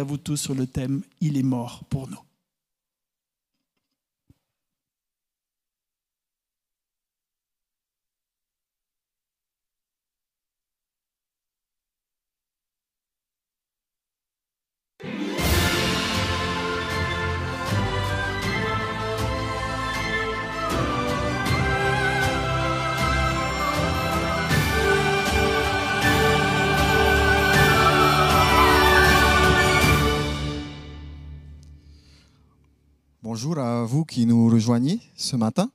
à vous tous sur le thème Il est mort pour nous. Bonjour à vous qui nous rejoignez ce matin.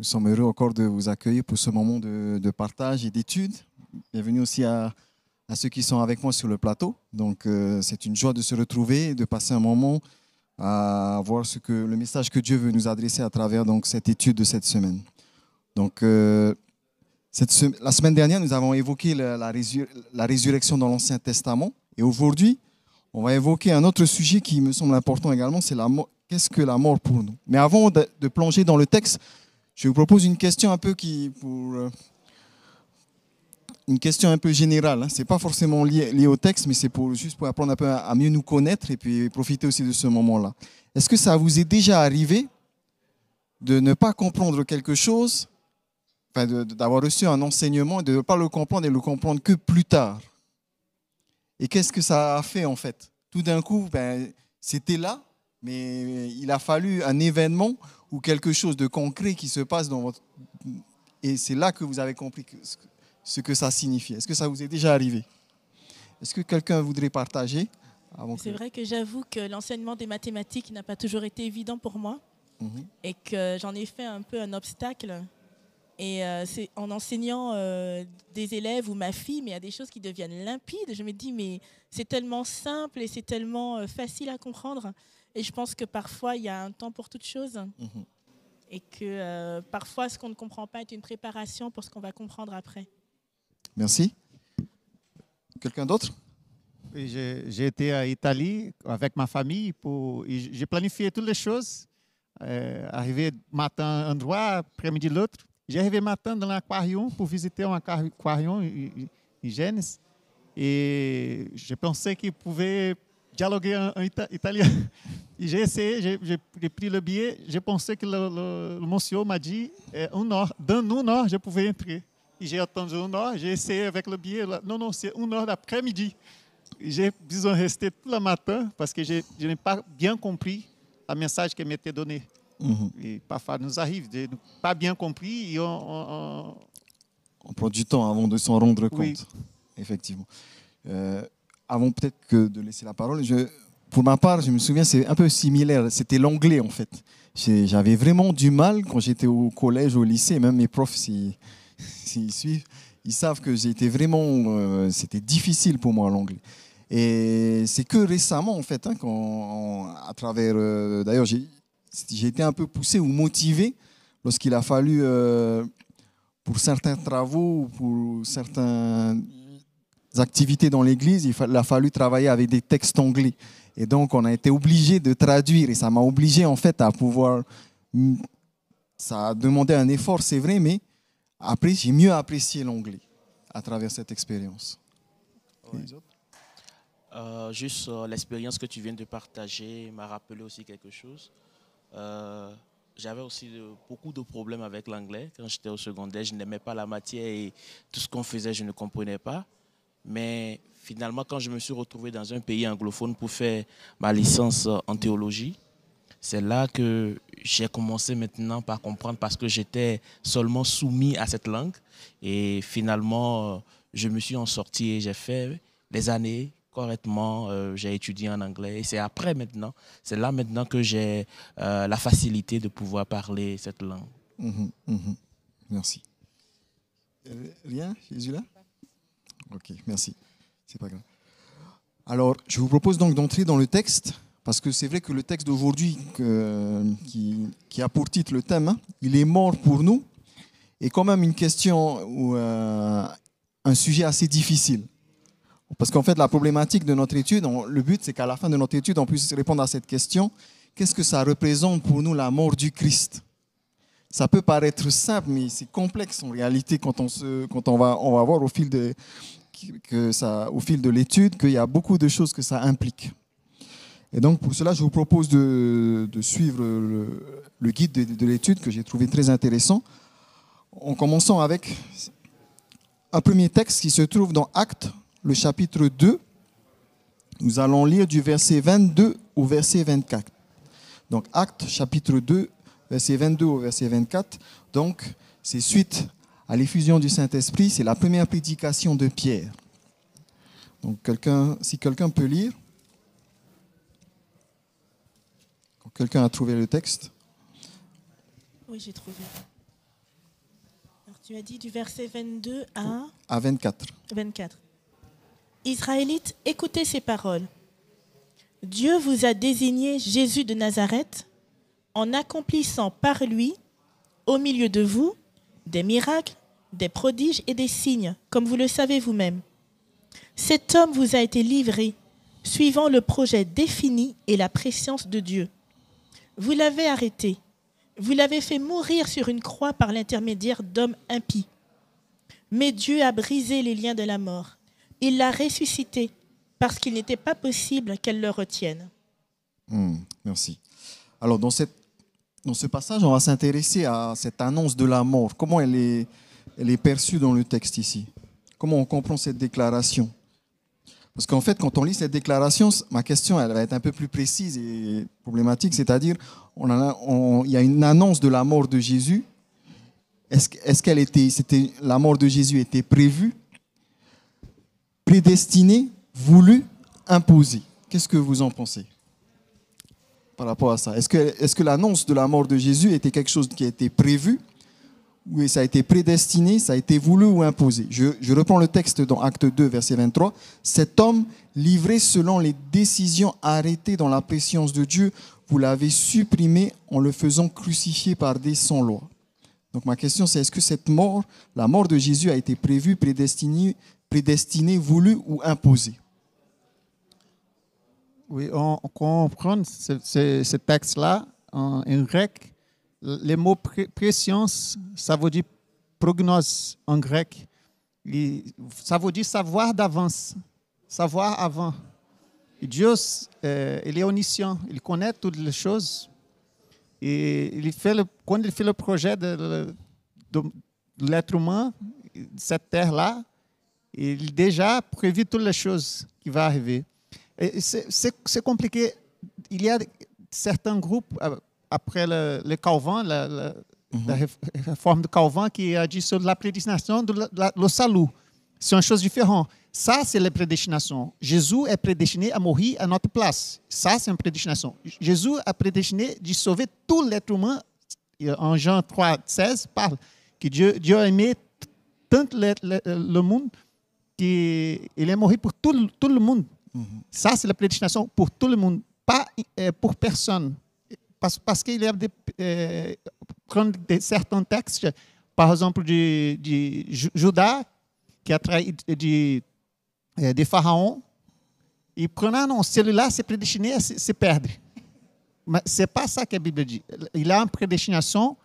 Nous sommes heureux encore de vous accueillir pour ce moment de, partage et d'étude. Bienvenue aussi à, ceux qui sont avec moi sur le plateau. Donc, euh, c'est une joie de se retrouver et de passer un moment à voir ce que, le message que Dieu veut nous adresser à travers donc, cette étude de cette semaine. Donc, euh, la semaine dernière, nous avons évoqué la, la résurrection dans l'Ancien Testament. Et aujourd'hui, on va évoquer un autre sujet qui me semble important également, c'est la, qu'est-ce que la mort pour nous? Mais avant de, plonger dans le texte, je vous propose une question un peu qui, euh, une question un peu générale. Hein. Ce n'est pas forcément lié, au texte, mais c'est juste pour apprendre un peu à, mieux nous connaître et puis profiter aussi de ce moment-là. Est-ce que ça vous est déjà arrivé de ne pas comprendre quelque chose, enfin d'avoir reçu un enseignement et de ne pas le comprendre et le comprendre que plus tard? Et qu'est-ce que ça a fait en fait? Tout d'un coup, ben, c'était là, mais il a fallu un événement ou quelque chose de concret qui se passe dans votre... Et c'est là que vous avez compris ce que ça signifie. Est-ce que ça vous est déjà arrivé? Est-ce que quelqu'un voudrait partager C'est vrai que j'avoue que l'enseignement des mathématiques n'a pas toujours été évident pour moi mhm. et que j'en ai fait un peu un obstacle. Et euh, c'est en enseignant euh, des élèves ou ma fille, mais il y a des choses qui deviennent limpides. Je me dis, mais c'est tellement simple et c'est tellement euh, facile à comprendre. Et je pense que parfois, il y a un temps pour toute chose. Mhm. Et que euh, parfois, ce qu'on ne comprend pas est une préparation pour ce qu'on va comprendre après. Merci. Quelqu'un d'autre J'ai été à Italie avec ma famille. pour J'ai planifié toutes les choses. Euh, arrivé matin un endroit, après-midi l'autre. J'ai arrivé matin dans l'aquarium pour visiter un aquarium en Gênes. Et je pensais qu'il pouvait dialoguer en, italien. J'ai essayé, j'ai pris le billet, j'ai pensé que le, monsieur m'a dit é, une heure, dans une heure, je pouvais entrer. J'ai attendu une heure, j'ai essayé avec le billet, non, non, c'est une heure d'après-midi. J'ai besoin de rester tout le matin parce que je, n'ai pas bien compris le message qu'elle m'était donné. Uhum. Et parfois, nous arrive de ne pas bien compris et on, on, on... prend du temps avant de s'en rendre compte. Oui. Effectivement. Euh, avant peut-être que de laisser la parole, pour ma part, je me souviens, c'est un peu similaire. C'était l'anglais, en fait. J'avais vraiment du mal quand j'étais au collège, au lycée, même mes profs, s'ils suivent, ils savent que j'étais vraiment. Euh, c'était difficile pour moi, l'anglais. Et c'est que récemment, en fait, hein, à travers. Euh, d'ailleurs, j'ai été un peu poussé ou motivé lorsqu'il a fallu, euh, pour certains travaux, pour certains activités dans l'église, il a fallu travailler avec des textes anglais. Et donc, on a été obligé de traduire et ça m'a obligé en fait à pouvoir. Ça a demandé un effort, c'est vrai, mais après, j'ai mieux apprécié l'anglais à travers cette expérience. Euh, juste euh, l'expérience que tu viens de partager m'a rappelé aussi quelque chose. Euh, j'avais aussi beaucoup de problèmes avec l'anglais quand j'étais au secondaire. Je n'aimais pas la matière et tout ce qu'on faisait, je ne comprenais pas. Mais finalement, quand je me suis retrouvé dans un pays anglophone pour faire ma licence en théologie, c'est là que j'ai commencé maintenant par comprendre parce que j'étais seulement soumis à cette langue. Et finalement, je me suis en sorti et j'ai fait les années correctement. Euh, j'ai étudié en anglais. Et c'est après maintenant, c'est là maintenant que j'ai euh, la facilité de pouvoir parler cette langue. Mhm, mhm. Merci. Euh, rien, Jésus là Ok, merci. C'est pas grave. Alors, je vous propose donc d'entrer dans le texte, parce que c'est vrai que le texte d'aujourd'hui, qui, a pour titre le thème, il est mort pour nous, est quand même une question ou euh, un sujet assez difficile. Parce qu'en fait, la problématique de notre étude, le but, c'est qu'à la fin de notre étude, on puisse répondre à cette question qu'est-ce que ça représente pour nous la mort du Christ? Ça peut paraître simple, mais c'est complexe en réalité quand on, va, voir au fil de, l'étude qu'il y a beaucoup de choses que ça implique. Et donc pour cela, je vous propose de, suivre le, guide de, de l'étude que j'ai trouvé très intéressant, en commençant avec un premier texte qui se trouve dans Actes, le chapitre 2. Nous allons lire du verset 22 au verset 24. Donc Actes, chapitre 2, verset 22 au verset 24. Donc c'est suite à l'effusion du Saint-Esprit, c'est la première prédication de Pierre. Donc quelqu'un, si quelqu'un peut lire. Quelqu'un a trouvé le texte? Oui, j'ai trouvé. Alors, tu as dit du verset 22 à À 24. 24. Israélites, écoutez ces paroles. Dieu vous a désigné Jésus de Nazareth en accomplissant par lui, au milieu de vous, des miracles, des prodiges et des signes, comme vous le savez vous-même. Cet homme vous a été livré, suivant le projet défini et la préscience de Dieu. Vous l'avez arrêté, vous l'avez fait mourir sur une croix par l'intermédiaire d'hommes impies. Mais Dieu a brisé les liens de la mort. Il l'a ressuscité parce qu'il n'était pas possible qu'elle le retienne. Hmm, merci. Alors, dans cette dans ce passage, on va s'intéresser à cette annonce de la mort. Comment elle est, est perçue dans le texte ici? Comment on comprend cette déclaration? Parce qu'en fait, quand on lit cette déclaration, ma question elle va être un peu plus précise et problématique, c'est-à-dire il y a une annonce de la mort de Jésus. Est-ce qu'elle était, la mort de Jésus était prévue, prédestinée, voulue, imposée? Qu'est-ce que vous en pensez? Par rapport à ça Est-ce que, l'annonce de la mort de Jésus était quelque chose qui a été prévu ou ça a été prédestiné, ça a été voulu ou imposé? Je, reprends le texte dans Acte 2, verset 23. Cet homme, livré selon les décisions arrêtées dans la préscience de Dieu, vous l'avez supprimé en le faisant crucifier par des sans-lois. Donc ma question c'est est-ce que cette mort, la mort de Jésus a été prévue, prédestinée, prédestinée voulue ou imposée? Oui, on, comprend ce, texte-là en, grec. Le mot préscience, ça veut dire prognose en grec. ça veut dire savoir d'avance, savoir avant. Et Dieu, il est omniscient, il connaît toutes les choses. Et il fait le, quand il fait le projet de, l'être humain, cette terre-là, il déjà prévu toutes les choses qui vont arriver. C'est compliqué. Il y a certains groupes, euh, après le, le Calvin, la, la, mhm. réforme de Calvin, qui a dit sur la prédestination de le salut. C'est une chose différente. Ça, c'est la prédestination. Jésus est prédestiné à mourir à notre place. Ça, c'est une prédestination. Jésus a prédestiné de sauver tout l'être humain. En Jean 3, 16, parle que Dieu, Dieu a aimé tant le, le, monde qu'il est mort pour tout, tout le monde. Ça, c'est la prédestination pour tout le monde, pas euh, pour personne. Parce, parce qu'il a des, euh, certains textes, par exemple, de, de Judas, qui a trahi de, euh, de Pharaon, e non, celui-là, c'est prédestiné à se, se perdre. Mais ce n'est pas que la Bible dit. Il a une prédestination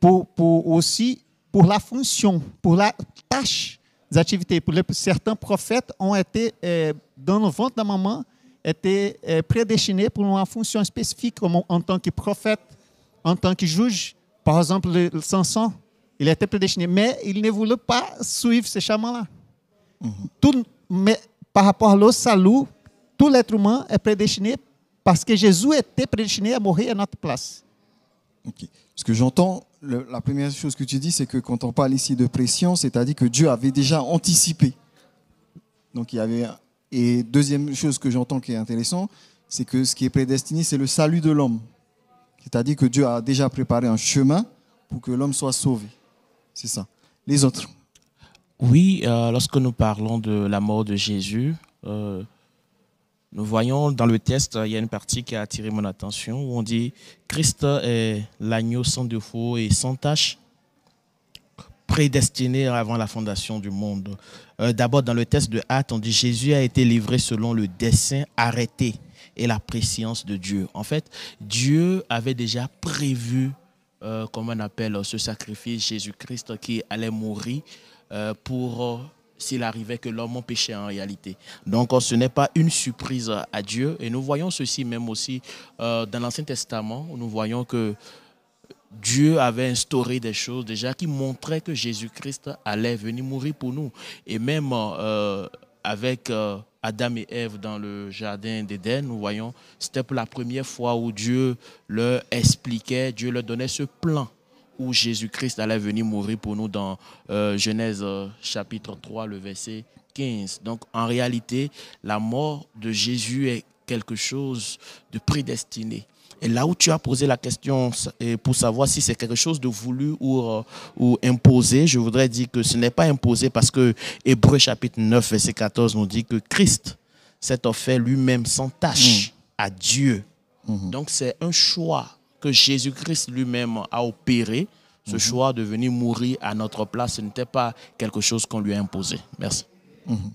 pour, pour aussi pour la fonction, pour la tâche activités. Pour certains prophètes ont été, euh, dans le ventre de la maman, étaient euh, prédestinés pour une fonction spécifique, comme en tant que prophète, en tant que juge. Par exemple, le, Samson, il était prédestiné, mais il ne voulait pas suivre ce chemin-là. Mm Mais par rapport au salut, tout l'être humain est prédestiné parce que Jésus était prédestiné à mourir à notre place. Ce que j'entends, la première chose que tu dis, c'est que quand on parle ici de pression, c'est-à-dire que Dieu avait déjà anticipé. Donc il y avait. Et deuxième chose que j'entends qui est intéressant, c'est que ce qui est prédestiné, c'est le salut de l'homme. C'est-à-dire que Dieu a déjà préparé un chemin pour que l'homme soit sauvé. C'est ça. Les autres. Oui, euh, lorsque nous parlons de la mort de Jésus, euh, nous voyons dans le test, il y a une partie qui a attiré mon attention où on dit Christ est l'agneau sans défaut et sans tache, prédestiné avant la fondation du monde. Euh, d'abord, dans le test de hâte, on dit Jésus a été livré selon le dessein arrêté et la préscience de Dieu. En fait, Dieu avait déjà prévu, euh, comment on appelle ce sacrifice, Jésus-Christ qui allait mourir euh, pour s'il arrivait que l'homme péchait en réalité. Donc ce n'est pas une surprise à Dieu. Et nous voyons ceci même aussi dans l'Ancien Testament, où nous voyons que Dieu avait instauré des choses déjà qui montraient que Jésus-Christ allait venir mourir pour nous. Et même euh, avec euh, Adam et Ève dans le jardin d'Éden, nous voyons, c'était pour la première fois où Dieu leur expliquait, Dieu leur donnait ce plan où Jésus-Christ allait venir mourir pour nous dans euh, Genèse chapitre 3, le verset 15. Donc en réalité, la mort de Jésus est quelque chose de prédestiné. Et là où tu as posé la question pour savoir si c'est quelque chose de voulu ou, euh, ou imposé, je voudrais dire que ce n'est pas imposé parce que Hébreu chapitre 9, verset 14 nous dit que Christ s'est offert lui-même sans tâche mm. à Dieu. Mm-hmm. Donc c'est un choix que Jésus-Christ lui-même a opéré. Ce mm-hmm. choix de venir mourir à notre place, ce n'était pas quelque chose qu'on lui a imposé. Merci. Mm-hmm.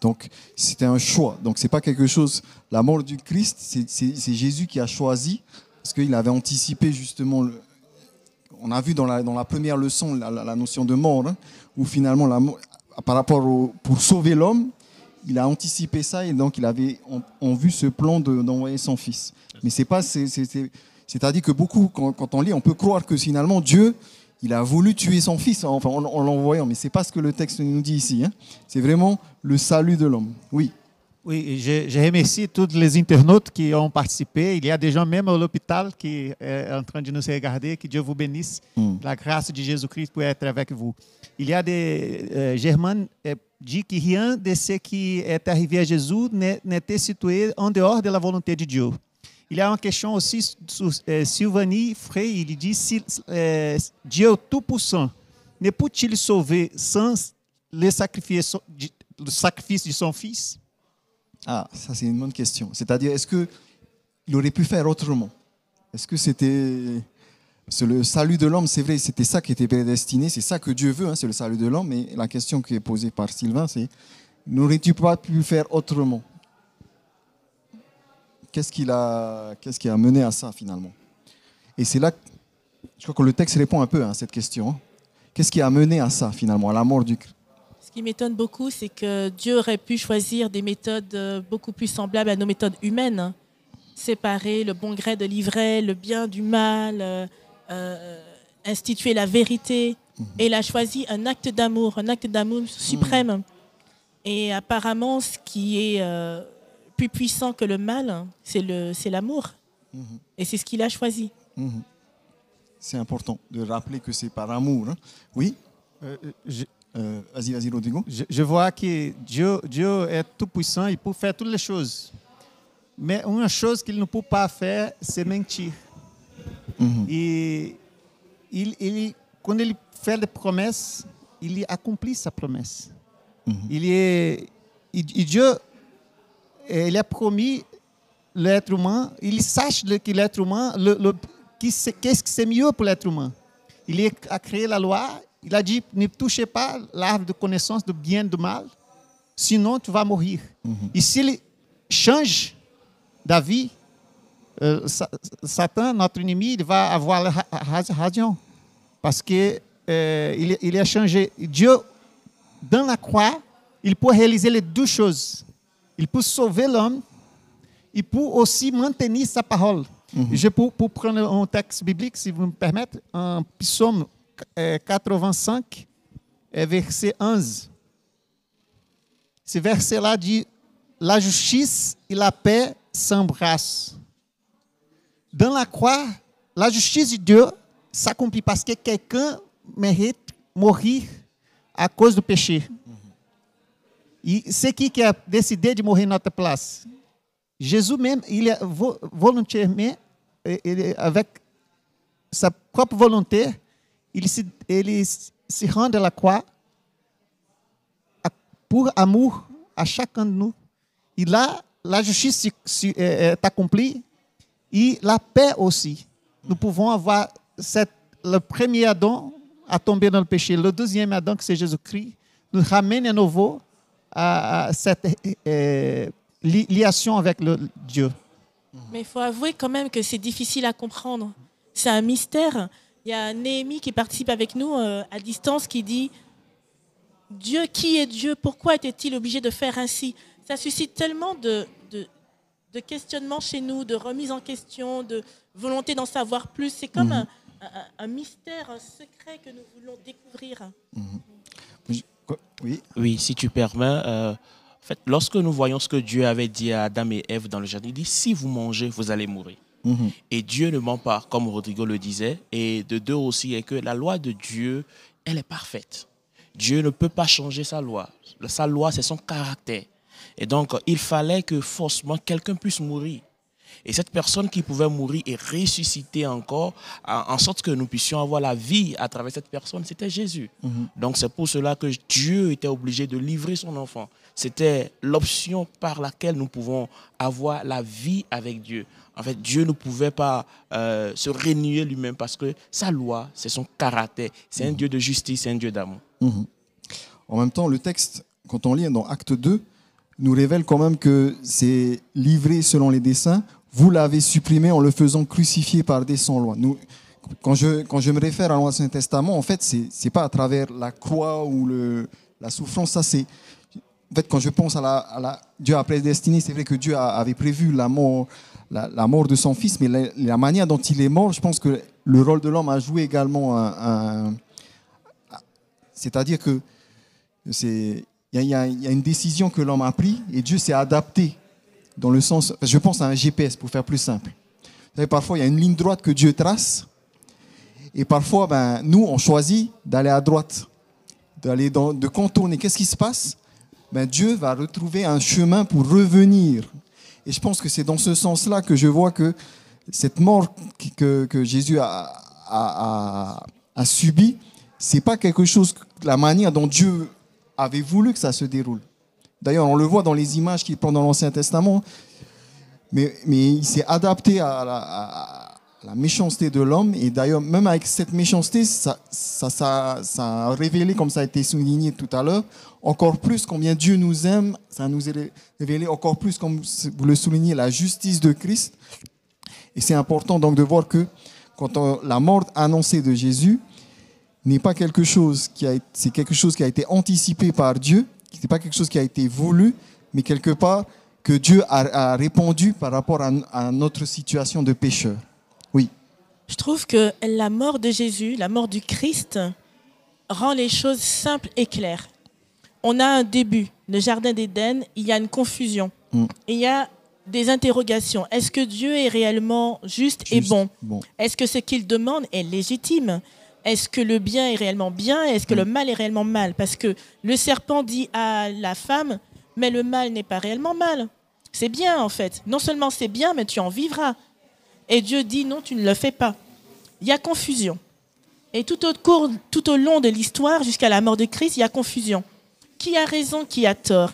Donc, c'était un choix. Donc, c'est pas quelque chose. La mort du Christ, c'est Jésus qui a choisi, parce qu'il avait anticipé justement. Le, on a vu dans la, dans la première leçon la, notion de mort, hein, où finalement, la, par rapport au, pour sauver l'homme, il a anticipé ça et donc il avait en, vue ce plan d'envoyer son fils. Mais c'est pas, c'est-à-dire que beaucoup, quand, quand, on lit, on peut croire que finalement Dieu, il a voulu tuer son fils enfin, en, l'envoyant, mais ce n'est pas ce que le texte nous dit ici. Hein. C'est vraiment le salut de l'homme. Oui. Oui, je, remercie tous les internautes qui ont participé. Il y a des gens même à l'hôpital qui sont en train de nous regarder. Que Dieu vous bénisse. Hmm. La grâce de Jésus-Christ pour être avec vous. Il y a des euh, Germain euh, dit que rien de ce qui est arrivé à Jésus n'était situé en dehors de la volonté de Dieu. Il y a une question aussi sur euh, Sylvanie Frey. Il dit si euh, Dieu Tout-Puissant ne peut-il sauver sans le sacrifice, le sacrifice de son Fils? Ah, ça c'est une bonne question. C'est-à-dire, est-ce qu'il aurait pu faire autrement? Est-ce que c'était... Le salut de l'homme, c'est vrai, c'était ça qui était prédestiné, c'est ça que Dieu veut, hein, c'est le salut de l'homme. Mais la question qui est posée par Sylvain, c'est n'aurais-tu pas pu faire autrement? Qu'est-ce qui, a, qu'est-ce qui a mené à ça finalement Et c'est là, je crois que le texte répond un peu à cette question. Hein. Qu'est-ce qui a mené à ça finalement, à la mort du Christ? Ce qui m'étonne beaucoup, c'est que Dieu aurait pu choisir des méthodes euh, beaucoup plus semblables à nos méthodes humaines. Hein. Séparer le bon gré de l'ivraie, le bien du mal, euh, euh, instituer la vérité. Mhm. Et il a choisi un acte d'amour, un acte d'amour suprême. Mhm. Et apparemment, ce qui est plus puissant que le mal, c'est l'amour. Mhm. Et c'est ce qu'il a choisi. Mhm. C'est important de rappeler que c'est par amour. Hein. Oui euh, euh, euh, Vas-y, vas-y, Rodrigo. Je, vois que Dieu, Dieu est tout puissant, il peut faire toutes les choses. Mais une chose qu'il ne peut pas faire, c'est mentir. Mhm. Et il, il, quand il fait des promesses, il accomplit sa promesse. Il est, et Dieu il a promis l'être humain, il sache que l'être humain, le, qu'est-ce que c'est mieux pour l'être humain. Il a créé la loi, il a dit ne touchez pas l'arbre de connaissance de bien et de mal, sinon tu vas mourir. Mhm. Et s'il change d'avis, euh, Satan, notre ennemi, il va avoir raison. Parce qu'il euh, il a changé. Dieu, dans la croix, il peut réaliser les deux choses. Il peut sauver l'homme. Il peut aussi maintenir sa parole. Mhm. Je peux, prendre un texte biblique, si vous me permettez, un psaume 85, verset 11. Ce verset-là dit La justice et la paix s'embrassent. Dans la croix, la justice de Dieu s'accomplit parce que quelqu'un mérite mourir à cause du péché. E qui qui a décidé de morrer notre place Jésus même, il a volontairement, ele, avec sa propre volonté, il se, ele se rend à la croix pour amour à chacun de nous. Et là, la justice est accomplie et la paix aussi. Nous pouvons avoir cette, le premier Adam à tomber dans le le deuxième Adam, que c'est Jésus-Christ, nous ramène à nouveau à, cette euh, liation avec le Dieu. Mais il faut avouer quand même que c'est difficile à comprendre. C'est un mystère. Il y a Néhémie qui participe avec nous euh, à distance qui dit Dieu, qui est Dieu? Pourquoi était-il obligé de faire ainsi? Ça suscite tellement de, de, questionnements chez nous, de remise en question, de volonté d'en savoir plus. C'est comme mhm. un, mystère, un secret que nous voulons découvrir. Mhm. Oui. oui, si tu permets. Euh, en fait, lorsque nous voyons ce que Dieu avait dit à Adam et Ève dans le jardin, il dit si vous mangez, vous allez mourir. Mhm. Et Dieu ne ment pas, comme Rodrigo le disait. Et de deux aussi, est que la loi de Dieu, elle est parfaite. Dieu ne peut pas changer sa loi. Sa loi, c'est son caractère. Et donc, il fallait que forcément quelqu'un puisse mourir. Et cette personne qui pouvait mourir et ressusciter encore, en sorte que nous puissions avoir la vie à travers cette personne, c'était Jésus. Mhm. Donc c'est pour cela que Dieu était obligé de livrer son enfant. C'était l'option par laquelle nous pouvons avoir la vie avec Dieu. En fait, Dieu ne pouvait pas euh, se renier lui-même parce que sa loi, c'est son caractère. C'est un mhm. Dieu de justice, c'est un Dieu d'amour. Mhm. En même temps, le texte, quand on lit dans Acte 2, nous révèle quand même que c'est livré selon les desseins. Vous l'avez supprimé en le faisant crucifier par des sans-lois. Nous, quand je, me réfère à l'Ancien Testament, en fait, c'est n'est pas à travers la croix ou la souffrance, ça c'est... En fait, quand je pense à la, à la Dieu a prédestiné, c'est vrai que Dieu avait prévu la mort, de son fils, mais la, manière dont il est mort, je pense que le rôle de l'homme a joué également. C'est-à-dire que c'est il y, a une décision que l'homme a prise et Dieu s'est adapté dans le sens, je pense à un GPS pour faire plus simple. parfois il y a une ligne droite que Dieu trace et parfois ben, nous on choisit d'aller à droite, de contourner. Qu'est-ce qui se passe? Ben, Dieu va retrouver un chemin pour revenir. Et je pense que c'est dans ce sens-là que je vois que cette mort que, que Jésus a, a, a, a subie, c'est pas quelque chose, la manière dont Dieu avait voulu que ça se déroule. D'ailleurs, on le voit dans les images qu'il prend dans l'Ancien Testament, mais, il s'est adapté à la, méchanceté de l'homme, et d'ailleurs, même avec cette méchanceté, ça, a révélé, comme ça a été souligné tout à l'heure, encore plus combien Dieu nous aime, ça nous a révélé encore plus, comme vous le soulignez, la justice de Christ. Et c'est important donc de voir que quand la mort annoncée de Jésus, n'est pas quelque chose qui a c'est quelque chose qui a été anticipé par Dieu, n'est pas quelque chose qui a été voulu, mais quelque part que Dieu a, répondu par rapport à, notre situation de pécheur. Oui. Je trouve que la mort de Jésus, la mort du Christ, rend les choses simples et claires. On a un début, le jardin d'Éden, il y a une confusion, mm. il y a des interrogations. Est-ce que Dieu est réellement juste, et bon, bon. Est-ce que ce qu'il demande est légitime? Est-ce que le bien est réellement bien Est-ce que le mm. mal est réellement mal? Parce que le serpent dit à la femme, mais le mal n'est pas réellement mal. C'est bien en fait. Non seulement c'est bien, mais tu en vivras. Et Dieu dit, non, tu ne le fais pas. Il y a confusion. Et tout au, cours, tout au long de l'histoire, jusqu'à la mort de Christ, il y a confusion. Qui a raison, qui a tort?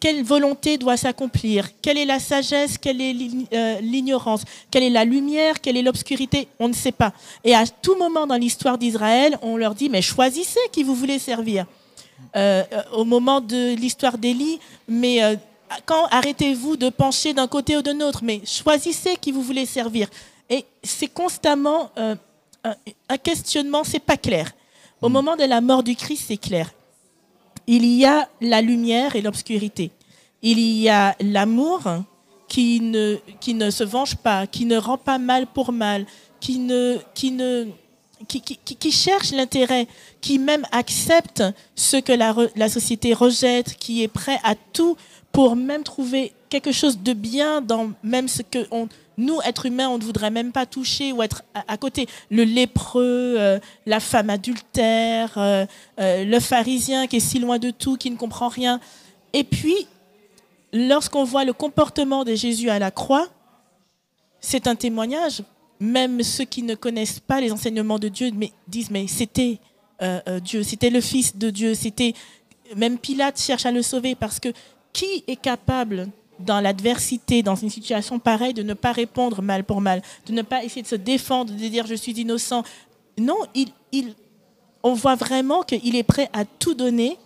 Quelle volonté doit s'accomplir? Quelle est la sagesse? Quelle est euh, l'ignorance? Quelle est la lumière? Quelle est l'obscurité? On ne sait pas. Et à tout moment dans l'histoire d'Israël, on leur dit, mais choisissez qui vous voulez servir. Euh, euh, au moment de l'histoire d'Élie, mais quand arrêtez-vous de pencher d'un côté ou de l'autre, mais choisissez qui vous voulez servir. Et c'est constamment un questionnement, c'est pas clair. Au moment de la mort du Christ, c'est clair il y a la lumière et l'obscurité. Il y a l'amour qui ne, qui ne se venge pas, qui ne rend pas mal pour mal, qui, ne, qui, ne, qui, qui, cherche l'intérêt, qui même accepte ce que la, la société rejette, qui est prêt à tout pour même trouver quelque chose de bien dans même ce que on, nous, êtres humains, on ne voudrait même pas toucher ou être à, côté. Le lépreux, euh, la femme adultère, euh, euh, le pharisien qui est si loin de tout, qui ne comprend rien. Et puis, lorsqu'on voit le comportement de Jésus à la croix, c'est un témoignage. Même ceux qui ne connaissent pas les enseignements de Dieu mais, disent, mais c'était Dieu, c'était le Fils de Dieu, c'était... Même Pilate cherche à le sauver parce que qui est capable dans l'adversité, dans une situation pareille, de ne pas répondre mal pour mal, de ne pas essayer de se défendre, de dire je suis innocent. Non, il, on voit vraiment qu'il est prêt à tout donner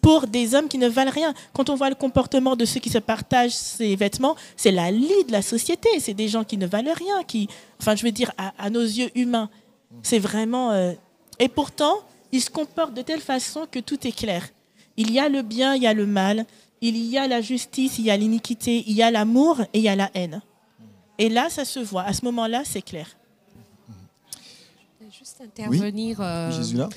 pour des hommes qui ne valent rien. Quand on voit le comportement de ceux qui se partagent ces vêtements, c'est la lie de la société. C'est des gens qui ne valent rien, qui, enfin, je veux dire, à, nos yeux humains. C'est vraiment. Euh, et pourtant, ils se comportent de telle façon que tout est clair. Il y a le bien, il y a le mal. Il y a la justice, il y a l'iniquité, il y a l'amour et il y a la haine. Et là, ça se voit. À ce moment-là, c'est clair. Juste intervenir. Euh, Jésus là.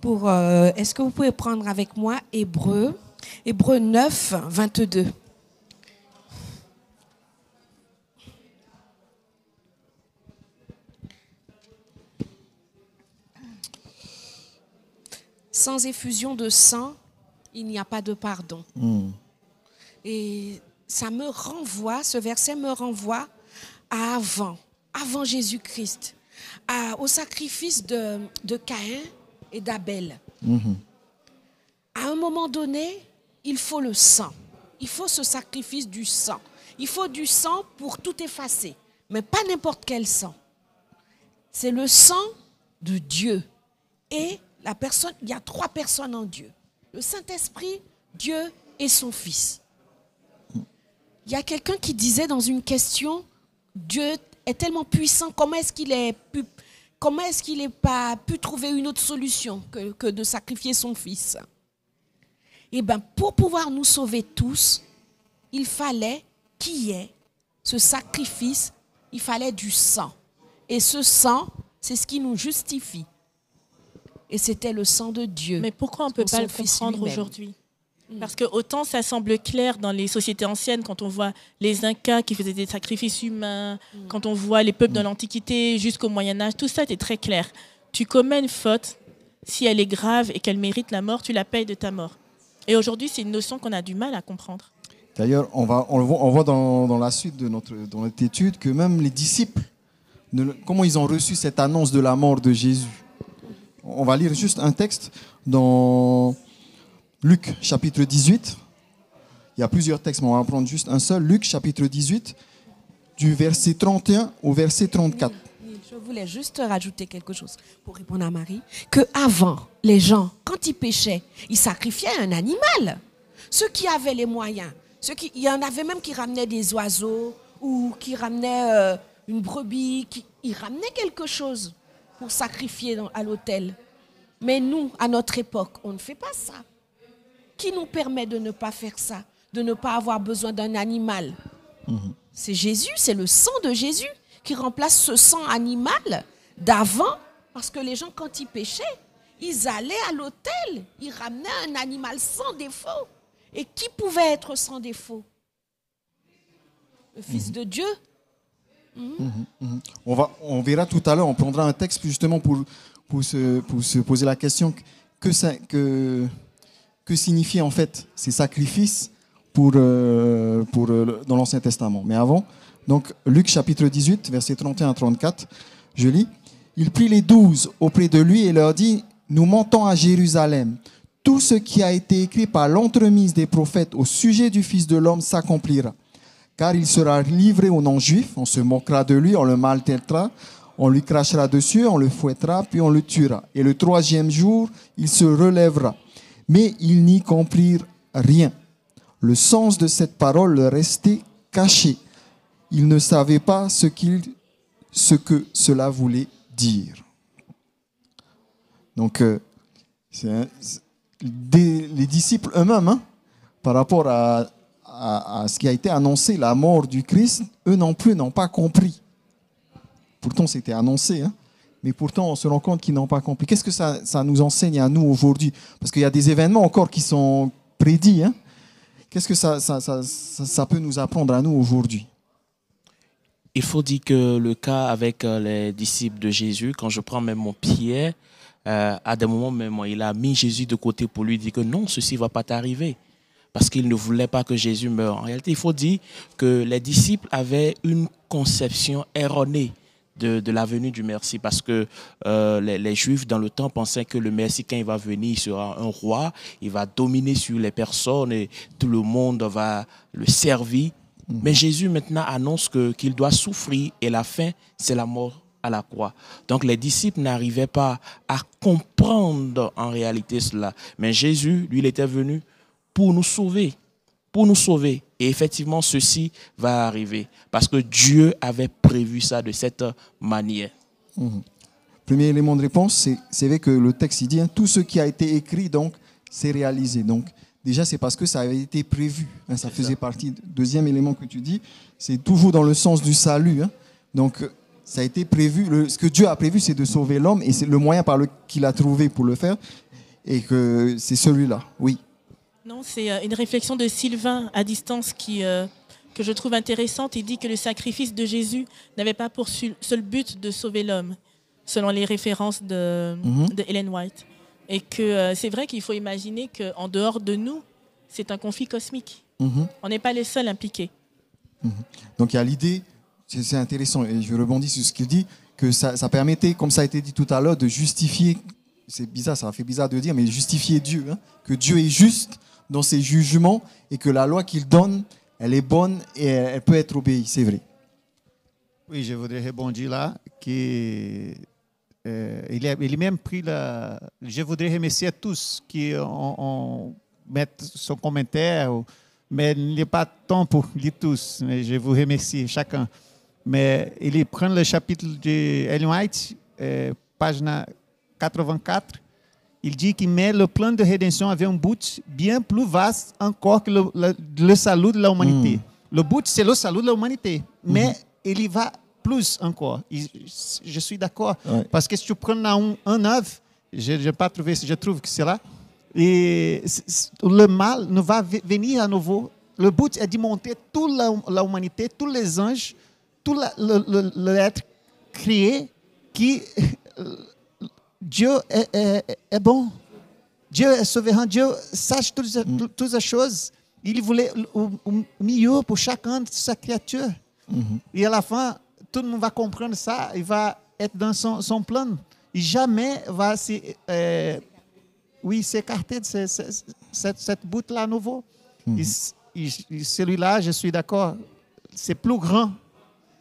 Pour, euh, est-ce que vous pouvez prendre avec moi Hébreu, Hébreu 9, 22. Sans effusion de sang, il n'y a pas de pardon. Hmm. Et ça me renvoie, ce verset me renvoie à avant, avant Jésus-Christ, au sacrifice de, de Caïn et d'Abel. Hmm. À un moment donné, il faut le sang. Il faut ce sacrifice du sang. Il faut du sang pour tout effacer, mais pas n'importe quel sang. C'est le sang de Dieu et la personne, il y a trois personnes en Dieu. Le Saint-Esprit, Dieu et son Fils. Il y a quelqu'un qui disait dans une question, Dieu est tellement puissant, comment est-ce qu'il est pas pu trouver une autre solution que, que de sacrifier son Fils? Eh bien, pour pouvoir nous sauver tous, il fallait qu'il y ait ce sacrifice, il fallait du sang. Et ce sang, c'est ce qui nous justifie et c'était le sang de Dieu. Mais pourquoi on ne peut pas le comprendre aujourd'hui mm. parce que autant ça semble clair dans les sociétés anciennes, quand on voit les Incas qui faisaient des sacrifices humains, mm. quand on voit les peuples de l'Antiquité jusqu'au Moyen Âge, tout ça était très clair. Tu commets une faute, si elle est grave et qu'elle mérite la mort, tu la payes de ta mort. Et aujourd'hui, c'est une notion qu'on a du mal à comprendre. D'ailleurs, on, va, on, voit, on voit dans, la suite de notre, dans notre étude que même les disciples, comment ils ont reçu cette annonce de la mort de Jésus? On va lire juste un texte dans Luc chapitre 18. Il y a plusieurs textes, mais on va prendre juste un seul. Luc chapitre 18, du verset 31 au verset 34. Je voulais juste rajouter quelque chose pour répondre à Marie. Que avant, les gens, quand ils pêchaient, ils sacrifiaient un animal. Ceux qui avaient les moyens, ceux qui, il y en avait même qui ramenaient des oiseaux ou qui ramenaient euh, une brebis, qui, ils ramenaient quelque chose pour sacrifier à l'autel. Mais nous, à notre époque, on ne fait pas ça. Qui nous permet de ne pas faire ça De ne pas avoir besoin d'un animal? Mhm. C'est Jésus, c'est le sang de Jésus qui remplace ce sang animal d'avant. Parce que les gens, quand ils péchaient, ils allaient à l'autel, ils ramenaient un animal sans défaut. Et qui pouvait être sans défaut? Le Fils mhm. de Dieu, Mhm, mhm. On, va, on verra tout à l'heure, on prendra un texte justement pour, se, poser la question que, ça, en fait ces sacrifices euh, euh, dans l'Ancien Testament. Mais avant, donc Luc chapitre 18, verset 31 à 34, je lis. Il prit les douze auprès de lui et leur dit, nous montons à Jérusalem. Tout ce qui a été écrit par l'entremise des prophètes au sujet du Fils de l'homme s'accomplira car il sera livré aux non-juifs, on se moquera de lui, on le maltraitera, on lui crachera dessus, on le fouettera, puis on le tuera. Et le troisième jour, il se relèvera. Mais il n'y comprit rien. Le sens de cette parole restait caché. Il ne savait pas ce, ce que cela voulait dire. Donc, euh, les disciples eux-mêmes, hein, par rapport à à, ce qui a été annoncé, la mort du Christ, eux non plus n'ont pas compris. Pourtant, c'était annoncé, hein. mais pourtant, on se rend compte qu'ils n'ont pas compris. Qu'est-ce que ça, ça, nous enseigne à nous aujourd'hui? Parce qu'il y a des événements encore qui sont prédits. Hein. Qu'est-ce que ça, ça, ça, peut nous apprendre à nous aujourd'hui? Il faut dire que le cas avec euh, les disciples de Jésus, quand je prends même mon pied, euh, à des moments même, il a mis Jésus de côté pour lui dire que non, ceci ne va pas t'arriver parce qu'il ne voulait pas que Jésus meure. En réalité, il faut dire que les disciples avaient une conception erronée de, la venue du Merci parce que euh, les, Juifs dans le temps pensaient que le Messie, quand il va venir, il sera un roi, il va dominer sur les personnes et tout le monde va le servir. Mhm. Mais Jésus maintenant annonce qu'il doit souffrir et la fin, c'est la mort à la croix. Donc les disciples n'arrivaient pas à comprendre en réalité cela. Mais Jésus, lui, il était venu pour nous sauver. Pour nous sauver. Et effectivement, ceci va arriver. Parce que Dieu avait prévu ça de cette manière. Mhm. Premier élément de réponse, c'est vrai que le texte il dit hein, tout ce qui a été écrit donc s'est réalisé. Donc, déjà, c'est parce que ça avait été prévu. Hein, ça faisait partie. Deuxième élément que tu dis, c'est toujours dans le sens du salut. Hein. Donc, ça a été prévu. Le, ce que Dieu a prévu, c'est de sauver l'homme et c'est le moyen par lequel qu'il a trouvé pour le faire. Et que c'est celui-là, oui. Non, c'est euh, une réflexion de Sylvain à distance qui, euh, que je trouve intéressante. Il dit que le sacrifice de Jésus n'avait pas pour seul but de sauver l'homme, selon les références de, de Ellen White. Et que euh, c'est vrai qu'il faut imaginer qu'en dehors de nous, c'est un conflit cosmique. Mhm. On n'est pas les seuls impliqués. Mhm. Donc il y a l'idée, c'est intéressant, et je rebondis sur ce qu'il dit, que ça, ça, permettait, comme ça a été dit tout à l'heure, de justifier, c'est bizarre, ça fait bizarre de dire, mais justifier Dieu, hein, que Dieu est juste dans ses jugements et que la loi qu'il donne, elle est bonne et elle peut être obéie, c'est vrai. Oui, je voudrais rebondir là, que euh, il, a, même pris la... Je voudrais remercier à tous qui ont, ont mis son commentaire, mais il n'y a pas de temps pour lire tous, mais je vous remercie chacun. Mais il prend le chapitre de Ellen White, euh, page 84, il dit que mais le plan de rédemption avait un but bien plus vaste encore que le, le, le salut de l'humanité. Mm. Le but, c'est le salut de l'humanité. Mais mm -hmm. il va plus encore. Je suis d'accord. Ouais. Parce que si tu prends un, un œuvre, je n'ai pas trouvé, je trouve que c'est là, et le mal ne va venir à nouveau. Le but est de monter toute l'humanité, tous les anges, tout l'être créé qui Dieu est, est, est, bon. Dieu est souverain. Dieu sache toutes, mm. toutes as choses. Il voulait o, o mieux pour chacun de sa créature. Mm -hmm. Et à la fin, tout le monde va comprendre ça. Il va être dans son, son plan. Et jamais va se, euh, oui, s'écarter de ce, ce, cette, cette bout-là nouveau. Mm -hmm. Et, et celui-là, je suis d'accord, c'est plus grand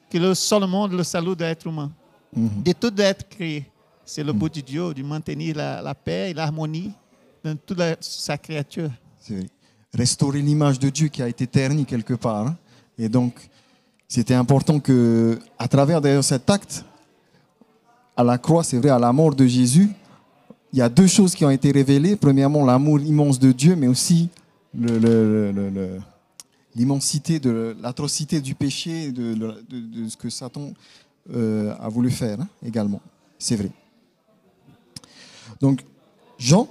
que le seul monde, le salut de l'être humain. -hmm. De tout être créé. C'est le but de Dieu de maintenir la, paix et l'harmonie dans toute sa créature. Restaurer l'image de Dieu qui a été ternie quelque part. Et donc, c'était important que, à travers d'ailleurs cet acte, à la croix, c'est vrai, à la mort de Jésus, il y a deux choses qui ont été révélées. Premièrement, l'amour immense de Dieu, mais aussi l'immensité, de l'atrocité du péché, de, ce que Satan euh, a voulu faire hein, également. C'est vrai. Donc, Jean,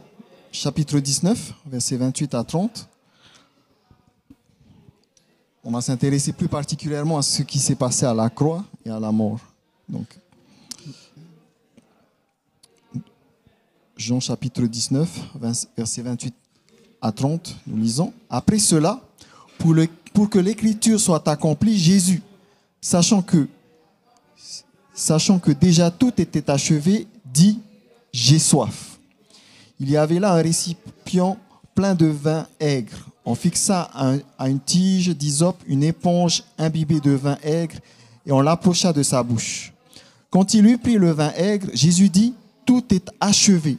chapitre 19, versets 28 à 30. On va s'intéresser plus particulièrement à ce qui s'est passé à la croix et à la mort. Donc, Jean chapitre 19, versets 28 à 30, nous lisons. Après cela, pour, le, pour que l'écriture soit accomplie, Jésus, sachant que, sachant que déjà tout était achevé, dit j'ai soif. Il y avait là un récipient plein de vin aigre. On fixa à une tige d'hysope une éponge imbibée de vin aigre et on l'approcha de sa bouche. Quand il eut pris le vin aigre, Jésus dit, Tout est achevé.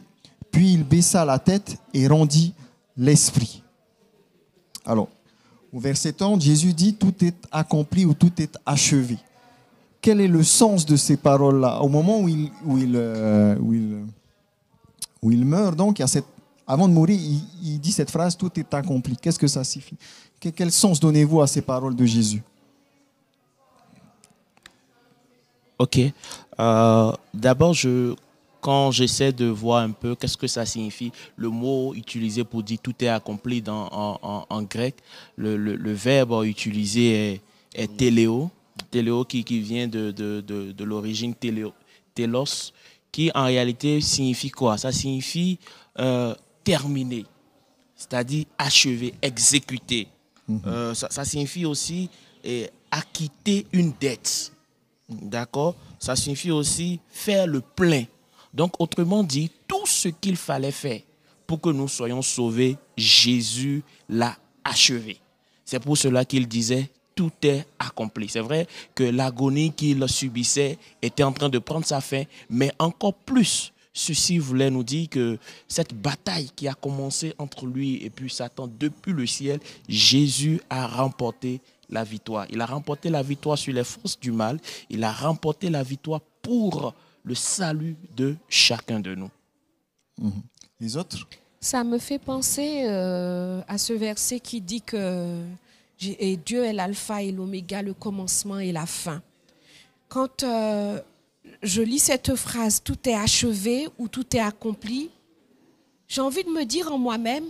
Puis il baissa la tête et rendit l'esprit. Alors, au verset 30, Jésus dit, Tout est accompli ou tout est achevé. Quel est le sens de ces paroles-là? Au moment où il, où il, euh, où il il meurt. Donc, avant de mourir, il, dit cette phrase Tout est accompli. Qu'est-ce que ça signifie? Quel sens donnez-vous à ces paroles de Jésus? Ok. Euh, D'abord, quand j'essaie de voir un peu qu'est-ce que ça signifie, le mot utilisé pour dire tout est accompli dans, en, grec, le, verbe utilisé est, est téléo, qui, vient de, l'origine téléo, qui en réalité signifie quoi? Ça signifie euh, terminer, c'est-à-dire achever, exécuter. Mm -hmm. euh, ça, ça, signifie aussi eh, acquitter une dette. D'accord? Ça signifie aussi faire le plein. Donc, autrement dit, tout ce qu'il fallait faire pour que nous soyons sauvés, Jésus l'a achevé. C'est pour cela qu'il disait tout est accompli. C'est vrai que l'agonie qu'il subissait était en train de prendre sa fin, mais encore plus, ceci voulait nous dire que cette bataille qui a commencé entre lui et puis Satan depuis le ciel, Jésus a remporté la victoire. Il a remporté la victoire sur les forces du mal, il a remporté la victoire pour le salut de chacun de nous. Mmh. Les autres? Ça me fait penser euh, à ce verset qui dit que et Dieu est l'alpha et l'oméga, le commencement et la fin. Quand euh, je lis cette phrase, tout est achevé ou tout est accompli, j'ai envie de me dire en moi-même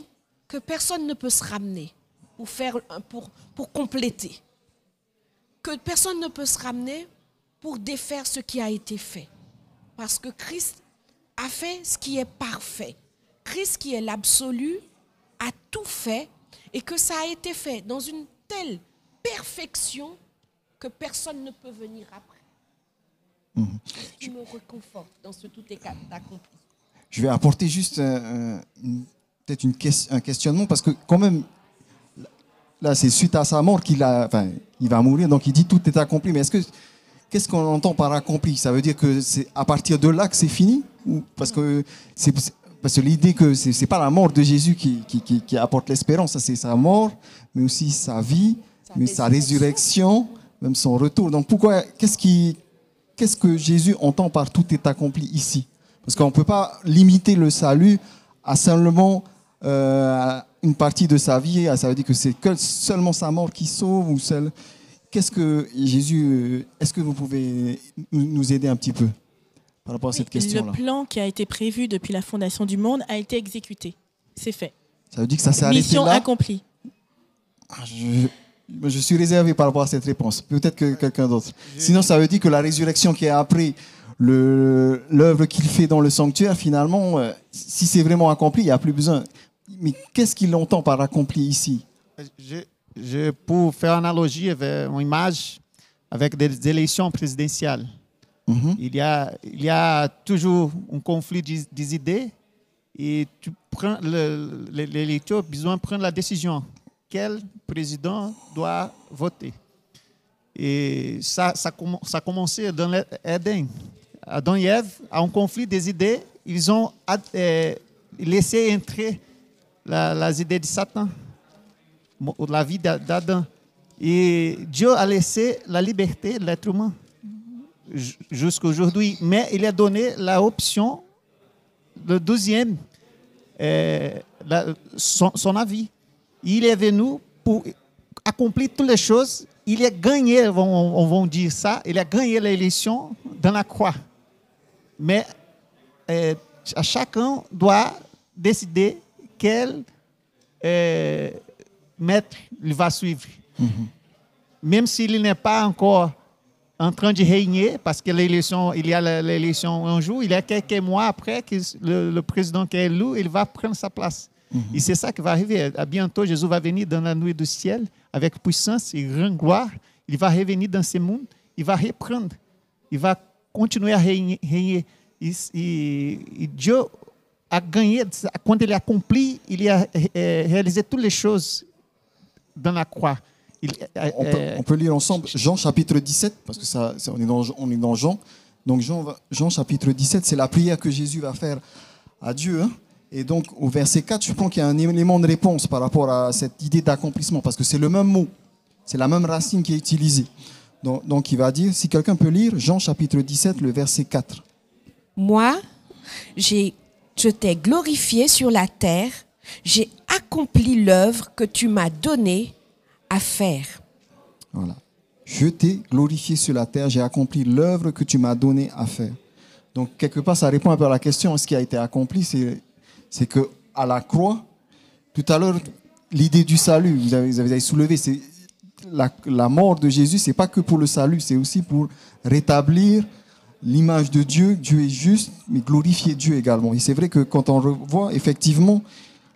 que personne ne peut se ramener pour, faire, pour, pour compléter. Que personne ne peut se ramener pour défaire ce qui a été fait. Parce que Christ a fait ce qui est parfait. Christ qui est l'absolu a tout fait et que ça a été fait dans une telle perfection que personne ne peut venir après. Mhm. Je me réconforte dans ce tout est accompli. Je vais apporter juste euh, peut-être une un questionnement parce que quand même, là c'est suite à sa mort qu'il a, enfin, il va mourir, donc il dit tout est accompli. Mais est-ce que qu'est-ce qu'on entend par accompli? Ça veut dire que c'est à partir de là que c'est fini? Ou parce que c'est parce que l'idée que c'est n'est pas la mort de Jésus qui, qui, qui, apporte l'espérance, c'est sa mort, mais aussi sa vie, mais sa résurrection, même son retour. Donc pourquoi, qu'est-ce qui, qu'est-ce que Jésus entend par tout est accompli ici? Parce qu'on ne peut pas limiter le salut à seulement euh, une partie de sa vie. Ça veut dire que c'est seulement sa mort qui sauve ou seul. Qu'est-ce que Jésus, euh, est-ce que vous pouvez nous aider un petit peu? Par rapport à cette question-là Le plan qui a été prévu depuis la fondation du monde a été exécuté. C'est fait. Ça veut dire que ça s'est arrêté Mission accomplie. Ah, je, suis réservé par rapport à cette réponse. Peut-être que quelqu'un d'autre. Sinon, ça veut dire que la résurrection qui est après l'œuvre qu'il fait dans le sanctuaire, finalement, euh, si c'est vraiment accompli, il n'y a plus besoin. Mais qu'est-ce qu'il entend par accompli ici? Je, je, Pour faire analogie avec une image avec des élections présidentielles. Mhm. Il, y a, toujours un conflit des, idées et tu prends l'électeur besoin de prendre la décision. Quel président doit voter? Et ça, a commencé dans l'Éden. Adam et Ève, à un conflit des idées, ils ont euh, laissé entrer les idées de Satan, la vie d'Adam. Et Dieu a laissé la liberté de l'être humain jusqu'à aujourd'hui. Mais il a donné l'option, le deuxième, euh, son, avis. Il est venu pour accomplir toutes les choses. Il a gagné, on, va dire ça, il a gagné l'élection dans la croix. Mais euh, chacun doit décider quel euh, maître il va suivre. Mm-hmm. Même s'il n'est pas encore en train de régner, parce que l'élection, il y a l'élection un jour, il y a quelques mois après que le, président qui est élu, il va prendre sa place. Mhm. Et c'est ça qui va arriver. À bientôt, Jésus va venir dans la nuit du ciel avec puissance et grande gloire. Il va revenir dans ce monde, il va reprendre, il va continuer à régner. Et, et, Dieu a gagné, quand il a accompli, il a eh, réalisé toutes les choses dans la croix. Euh, euh, on, peut, lire ensemble Jean chapitre 17, parce que ça, on, est dans, on est dans Jean. Donc Jean, Jean chapitre 17, c'est la prière que Jésus va faire à Dieu. Hein. Et donc au verset 4, je pense qu'il y a un élément de réponse par rapport à cette idée d'accomplissement, parce que c'est le même mot, c'est la même racine qui est utilisée. Donc, donc il va dire, si quelqu'un peut lire, Jean chapitre 17, le verset 4. Moi, j'ai, je t'ai glorifié sur la terre, j'ai accompli l'œuvre que tu m'as donnée à faire. Voilà. Je t'ai glorifié sur la terre, j'ai accompli l'œuvre que tu m'as donnée à faire. Donc, quelque part, ça répond un peu à la question ce qui a été accompli, c'est que à la croix, tout à l'heure, l'idée du salut, vous avez, soulevé, c'est la, la, mort de Jésus, c'est pas que pour le salut, c'est aussi pour rétablir l'image de Dieu. Dieu est juste, mais glorifier Dieu également. Et c'est vrai que quand on revoit effectivement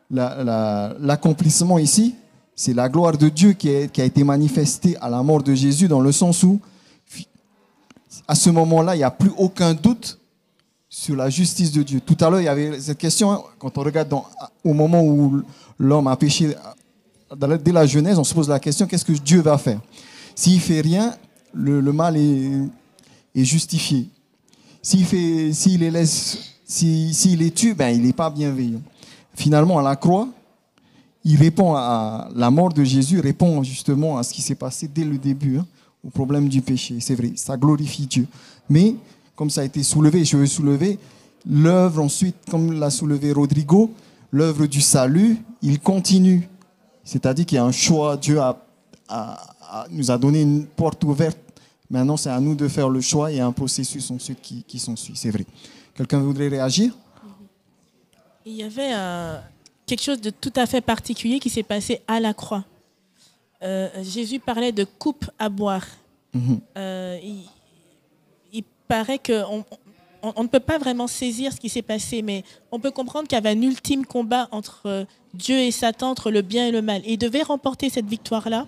l'accomplissement ici, c'est la gloire de Dieu qui a, été manifestée à la mort de Jésus dans le sens où, à ce moment-là, il n'y a plus aucun doute sur la justice de Dieu. Tout à l'heure, il y avait cette question, hein, quand on regarde au moment où l'homme a péché, dès la Genèse, on se pose la question, qu'est-ce que Dieu va faire? S'il fait rien, le, mal est, est justifié. S'il fait, s'il les laisse, s'il les tue, ben, il n'est pas bienveillant. Finalement, à la croix, il répond à la mort de Jésus, répond justement à ce qui s'est passé dès le début, hein, au problème du péché. C'est vrai, ça glorifie Dieu. Mais, comme ça a été soulevé, je veux soulever, l'œuvre ensuite, comme l'a soulevé Rodrigo, l'œuvre du salut, il continue. C'est-à-dire qu'il y a un choix. Dieu nous a donné une porte ouverte. Maintenant, c'est à nous de faire le choix. A un processus ensuite qui, qui s'ensuit. C'est vrai. Quelqu'un voudrait réagir? Il y avait quelque chose de tout à fait particulier qui s'est passé à la croix. Euh, Jésus parlait de coupe à boire. Mhm. Euh, il, paraît qu'on on, ne peut pas vraiment saisir ce qui s'est passé, mais on peut comprendre qu'il y avait un ultime combat entre euh, Dieu et Satan, entre le bien et le mal. Et il devait remporter cette victoire-là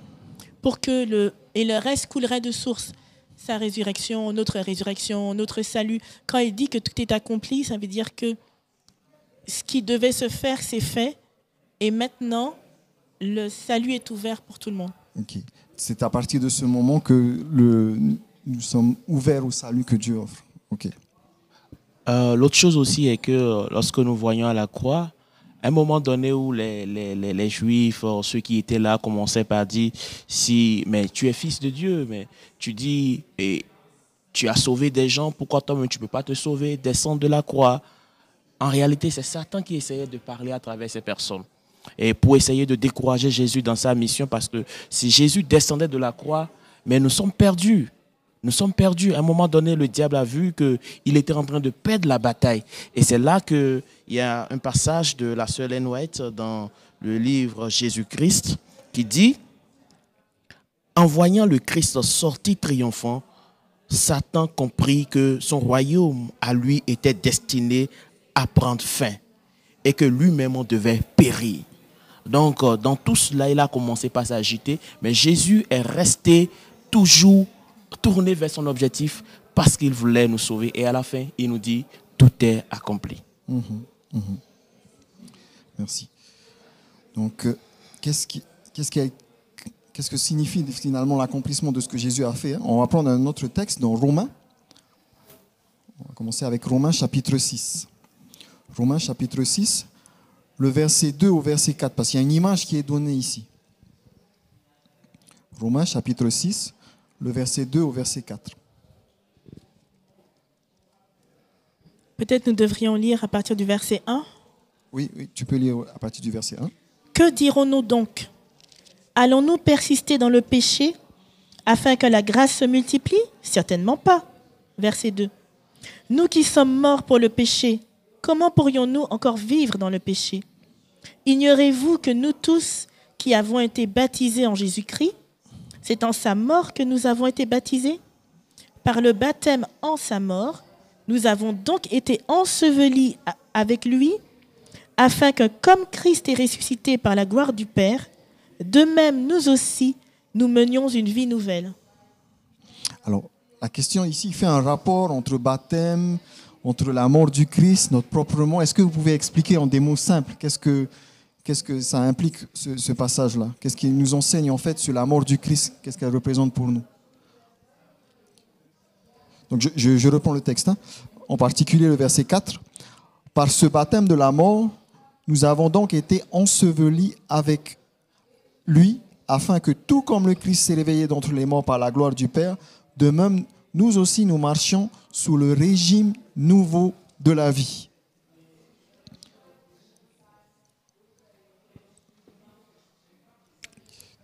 pour que le, et le reste coulerait de source. Sa résurrection, notre résurrection, notre salut. Quand il dit que tout est accompli, ça veut dire que ce qui devait se faire, c'est fait. Et maintenant, le salut est ouvert pour tout le monde. C'est à partir de ce moment que le, nous sommes ouverts au salut que Dieu offre. Ok. Euh, l'autre chose aussi est que euh, lorsque nous voyons à la croix, à un moment donné où les, les, les, Juifs, euh, ceux qui étaient là, commençaient par dire, si, mais tu es fils de Dieu, mais tu dis, et tu as sauvé des gens, pourquoi toi-même tu ne peux pas te sauver, descendre de la croix? En réalité, c'est Satan qui essayait de parler à travers ces personnes. Et pour essayer de décourager Jésus dans sa mission, parce que si Jésus descendait de la croix, mais nous sommes perdus. Nous sommes perdus. À un moment donné, le diable a vu qu'il était en train de perdre la bataille. Et c'est là qu'il y a un passage de la sœur Ellen White dans le livre Jésus-Christ qui dit, en voyant le Christ sorti triomphant, Satan comprit que son royaume à lui était destiné à prendre fin et que lui-même devait périr. Donc, euh, dans tout cela, il a commencé par s'agiter, mais Jésus est resté toujours tourné vers son objectif parce qu'il voulait nous sauver. Et à la fin, il nous dit, tout est accompli. Mhm, mhm. Merci. Donc, euh, qu'est-ce qu'est-ce que signifie finalement l'accomplissement de ce que Jésus a fait hein? On va prendre un autre texte dans Romains. On va commencer avec Romains chapitre 6. Romains chapitre 6, le verset 2 au verset 4, parce qu'il y a une image qui est donnée ici. Romains chapitre 6, le verset 2 au verset 4. Peut-être nous devrions lire à partir du verset 1. Oui, oui, tu peux lire à partir du verset 1. Que dirons-nous donc? Allons-nous persister dans le péché afin que la grâce se multiplie? Certainement pas. Verset 2. Nous qui sommes morts pour le péché, comment pourrions-nous encore vivre dans le péché? Ignorez-vous que nous tous qui avons été baptisés en Jésus-Christ, c'est en sa mort que nous avons été baptisés? Par le baptême en sa mort, nous avons donc été ensevelis avec lui, afin que comme Christ est ressuscité par la gloire du Père, de même nous aussi, nous menions une vie nouvelle. Alors, la question ici fait un rapport entre baptême, entre la mort du Christ, notre propre mort. Est-ce que vous pouvez expliquer en des mots simples qu'est-ce que qu'est-ce que ça implique, ce, passage-là? Qu'est-ce qu'il nous enseigne en fait sur la mort du Christ? Qu'est-ce qu'elle représente pour nous? Donc je, reprends le texte, hein. en particulier le verset 4. Par ce baptême de la mort, nous avons donc été ensevelis avec lui, afin que tout comme le Christ s'est réveillé d'entre les morts par la gloire du Père, de même nous aussi nous marchions sous le régime nouveau de la vie.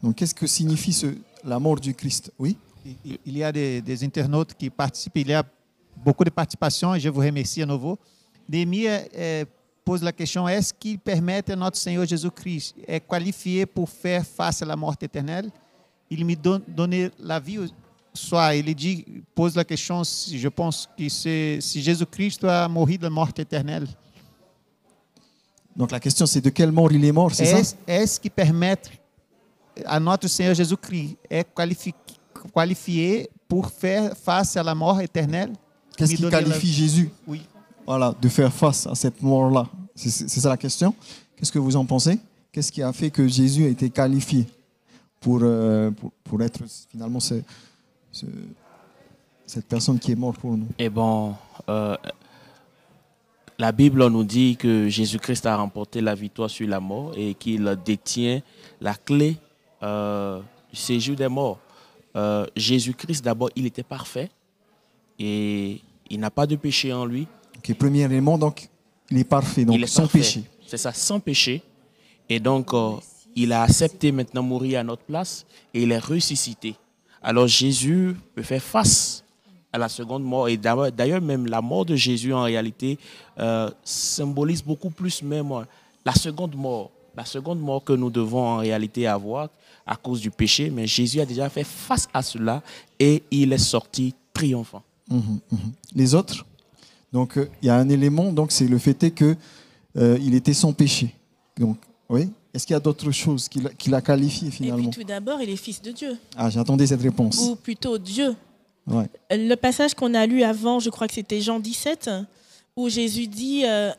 Donc, qu'est-ce que signifie ce, la mort du Christ? Oui? Il y a des, internautes qui participent, il y a beaucoup de participation et je vous remercie à nouveau. Némi eh, pose la question est-ce qu'il permet à notre Seigneur Jésus-Christ est qualifié pour faire face à la mort éternelle? Il me donne la vie soit il dit pose la question je pense que si Jésus-Christ a mouru de mort éternelle donc la question c'est de quelle mort il est mort, c'est ça? Est-ce qu'il permet à notre Seigneur Jésus-Christ est qualifié pour faire face à la mort éternelle. Qu'est-ce qui qualifie Jésus? Oui. voilà, de faire face à cette mort-là. C'est ça la question. Qu'est-ce que vous en pensez? Qu'est-ce qui a fait que Jésus a été qualifié pour, euh, pour, être finalement ce, cette personne qui est morte pour nous Eh bon, euh, la Bible nous dit que Jésus-Christ a remporté la victoire sur la mort et qu'il détient la clé euh, séjour des morts. Euh, Jésus-Christ, d'abord, il était parfait et il n'a pas de péché en lui. Ok, premièrement, donc, il est parfait, donc sans péché. C'est ça, sans péché. Et donc, il a accepté maintenant mourir à notre place et il est ressuscité. Alors Jésus peut faire face à la seconde mort. Et d'ailleurs, même la mort de Jésus, en réalité, euh, symbolise beaucoup plus même la seconde mort. La seconde mort que nous devons en réalité avoir à cause du péché. Mais Jésus a déjà fait face à cela et il est sorti triomphant. Mhm, mhm. Les autres Donc, euh, il y a un élément, donc c'est le fait est que euh, il était sans péché. Donc, oui. Est-ce qu'il y a d'autres choses qui l'a qualifié finalement Et puis tout d'abord, il est fils de Dieu. Ah, j'attendais cette réponse. Ou plutôt Dieu. Le passage qu'on a lu avant, je crois que c'était Jean 17, où Jésus dit euh,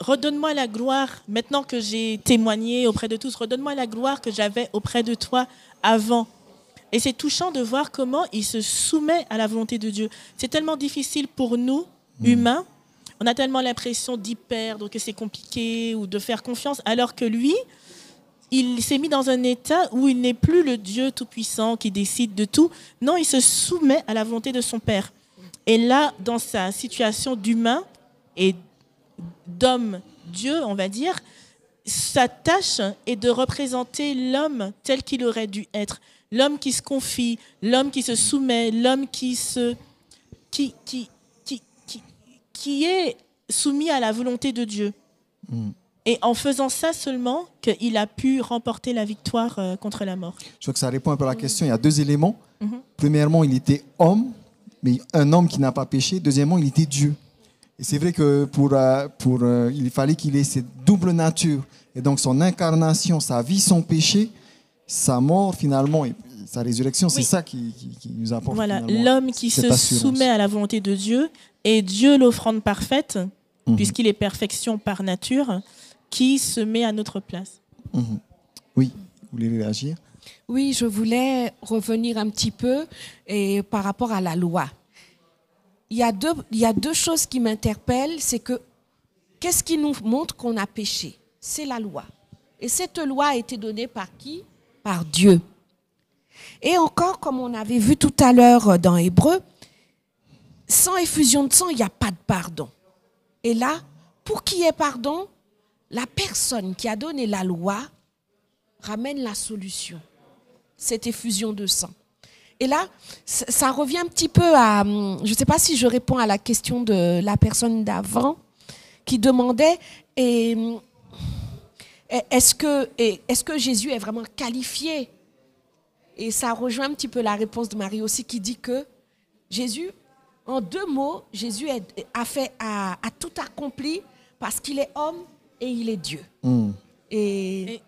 Redonne-moi la gloire, maintenant que j'ai témoigné auprès de tous, redonne-moi la gloire que j'avais auprès de toi avant. Et c'est touchant de voir comment il se soumet à la volonté de Dieu. C'est tellement difficile pour nous, hmm. humains. On a tellement l'impression d'y perdre, que c'est compliqué ou de faire confiance, alors que lui, il s'est mis dans un état où il n'est plus le Dieu tout-puissant qui décide de tout. Non, il se soumet à la volonté de son Père. Et là, dans sa situation d'humain et d'homme-dieu, on va dire, sa tâche est de représenter l'homme tel qu'il aurait dû être. L'homme qui se confie, l'homme qui se soumet, l'homme qui, se, qui, qui, qui, qui, est soumis à la volonté de Dieu. Mm. Et en faisant ça seulement, qu'il a pu remporter la victoire euh, contre la mort. Je crois que ça répond un peu à la question. Il y a deux éléments. Mhm. Premièrement, il était homme, mais un homme qui n'a pas péché. Deuxièmement, il était Dieu. Et c'est vrai que pour, euh, pour, euh, il fallait qu'il ait cette double nature. Et donc son incarnation, sa vie, son péché, sa mort finalement, et sa résurrection, c'est ça qui, qui, nous apporte. Voilà, l'homme qui se soumet à la volonté de Dieu et Dieu l'offrande parfaite, mhm. puisqu'il est perfection par nature qui se met à notre place. Mhm. Oui, vous voulez réagir? Oui, je voulais revenir un petit peu et par rapport à la loi. Il y a deux, il y a deux choses qui m'interpellent, c'est que qu'est-ce qui nous montre qu'on a péché? C'est la loi. Et cette loi a été donnée par qui? Par Dieu. Et encore, comme on avait vu tout à l'heure dans Hébreu, sans effusion de sang, il n'y a pas de pardon. Et là, pour qu'il y ait pardon, la personne qui a donné la loi ramène la solution, cette effusion de sang. Et là, ça revient un petit peu à, hum, je ne sais pas si je réponds à la question de la personne d'avant qui demandait, hum, est-ce est que Jésus est vraiment qualifié? Et ça rejoint un petit peu la réponse de Marie aussi qui dit que Jésus, en deux mots, Jésus a, fait, a tout accompli parce qu'il est homme et il est Dieu. Hmm. Et,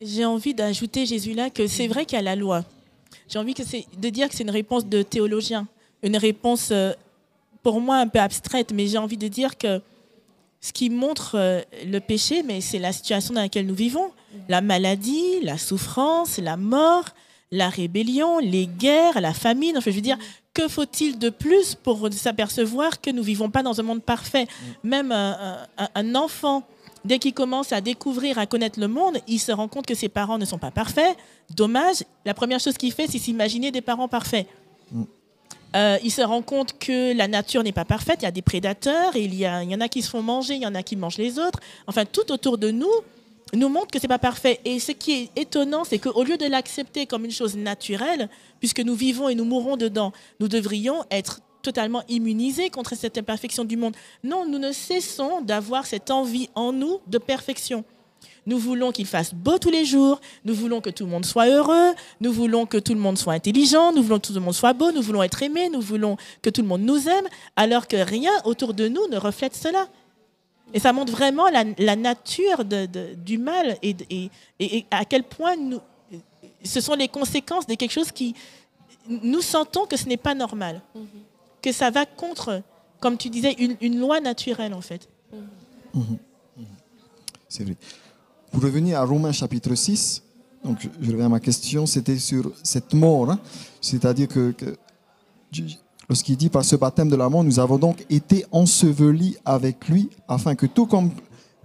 j'ai envie d'ajouter, Jésus, là, que c'est vrai qu'il y a la loi. J'ai envie que de dire que c'est une réponse de théologien, une réponse euh, pour moi un peu abstraite, mais j'ai envie de dire que ce qui montre euh, le péché, mais c'est la situation dans laquelle nous vivons. La maladie, la souffrance, la mort, la rébellion, les guerres, la famine. je veux dire, que faut-il de plus pour s'apercevoir que nous ne vivons pas dans un monde parfait? Même un enfant Dès qu'il commence à découvrir, à connaître le monde, il se rend compte que ses parents ne sont pas parfaits. Dommage, la première chose qu'il fait, c'est s'imaginer des parents parfaits. Mm. Euh, il se rend compte que la nature n'est pas parfaite, il y a des prédateurs, il y, a, il y en a qui se font manger, il y en a qui mangent les autres. Enfin, tout autour de nous nous montre que c'est pas parfait. Et ce qui est étonnant, c'est qu'au lieu de l'accepter comme une chose naturelle, puisque nous vivons et nous mourrons dedans, nous devrions être totalement immunisés contre cette imperfection du monde. Non, nous ne cessons d'avoir cette envie en nous de perfection. Nous voulons qu'il fasse beau tous les jours, nous voulons que tout le monde soit heureux, nous voulons que tout le monde soit intelligent, nous voulons que tout le monde soit beau, nous voulons être aimé, nous voulons que tout le monde nous aime, alors que rien autour de nous ne reflète cela. Et ça montre vraiment la, nature du mal et, et, à quel point nous, ce sont les conséquences de quelque chose qui... Nous sentons que ce n'est pas normal. Mm-hmm que ça va contre, comme tu disais, une, loi naturelle en fait. Mhm. Mhm. C'est vrai. Pour revenir à Romains chapitre 6, donc je, reviens à ma question, c'était sur cette mort, hein. c'est-à-dire que, lorsqu'il dit par ce baptême de la mort, nous avons donc été ensevelis avec lui, afin que tout comme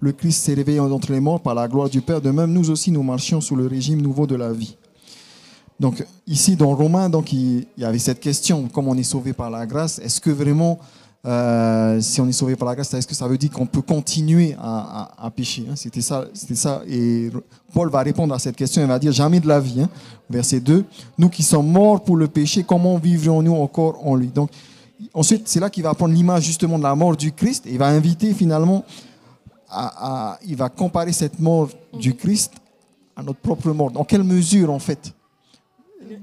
le Christ s'est réveillé entre les morts par la gloire du Père, de même nous aussi nous marchions sous le régime nouveau de la vie. Donc ici dans Romains, donc il, y avait cette question, comme on est sauvé par la grâce, est-ce que vraiment euh, si on est sauvé par la grâce, est-ce que ça veut dire qu'on peut continuer à, pécher hein? C'était ça, c'était ça. Et Paul va répondre à cette question. Il va dire jamais de la vie. Hein? Verset 2. Nous qui sommes morts pour le péché, comment vivrions-nous encore en lui? Donc ensuite, c'est là qu'il va prendre l'image justement de la mort du Christ. Et il va inviter finalement à, il va comparer cette mort du Christ à notre propre mort. Dans quelle mesure en fait?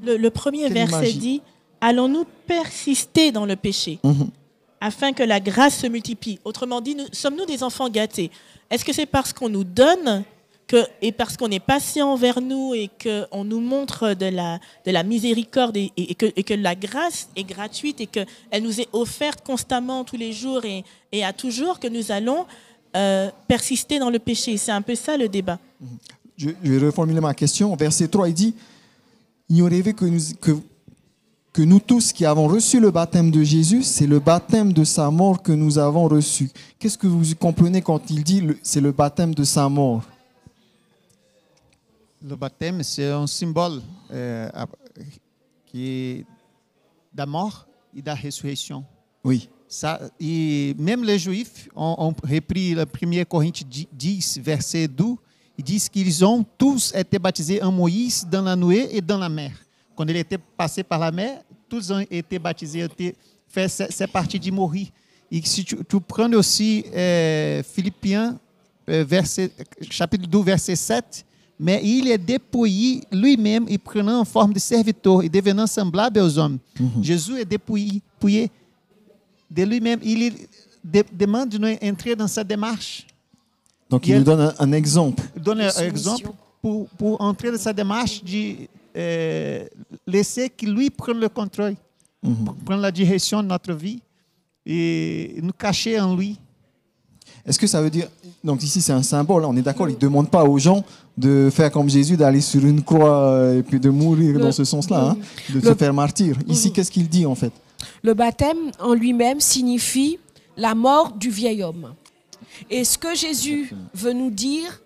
Le, premier verset dit Allons-nous persister dans le péché? Mhm afin que la grâce se multiplie. Autrement dit, sommes-nous des enfants gâtés? Est-ce que c'est parce qu'on nous donne et parce qu'on est patient envers nous et qu'on nous montre de la, de la miséricorde et, que, la grâce est gratuite et qu'elle nous est offerte constamment tous les jours et, à toujours que nous allons euh, persister dans le péché? C'est un peu ça le débat. Je, vais reformuler ma question. Verset 3, il dit, ignorez-vous que, nous, que que nous tous qui avons reçu le baptême de Jésus, c'est le baptême de sa mort que nous avons reçu. Qu'est-ce que vous comprenez quand il dit c'est le baptême de sa mort? Le baptême, c'est un symbole euh, qui de la mort et de la résurrection. Oui. Ça, et même les Juifs ont, repris le 1 Corinthiens 10, verset 12, ils disent qu'ils ont tous été baptisés en Moïse dans la nuée et dans la mer. Quand il était passé par la mer, tous ont été baptisés, ont fait cette partie de mourir. Et si tu, prends aussi euh, Philippiens, euh, verset, chapitre 2, verset 7, mais il est dépouillé lui-même et prenant en forme de serviteur et devenant semblable aux hommes. Mhm. Jésus est dépouillé, de lui-même. Il demande de nous entrer dans sa démarche. Donc il, nous donne un, exemple. Il donne un exemple pour, pour entrer dans sa démarche de euh, laisser qu'il lui prenne le contrôle, mhm. prendre la direction de notre vie et nous cacher en lui. Est-ce que ça veut dire, donc ici c'est un symbole, on est d'accord, il ne demande pas aux gens de faire comme Jésus, d'aller sur une croix euh, et puis de mourir dans ce sens-là, hein, de se faire martyr. Ici, mhm. qu'est-ce qu'il dit en fait? Le baptême en lui-même signifie la mort du vieil homme. Et ce que Jésus veut nous dire,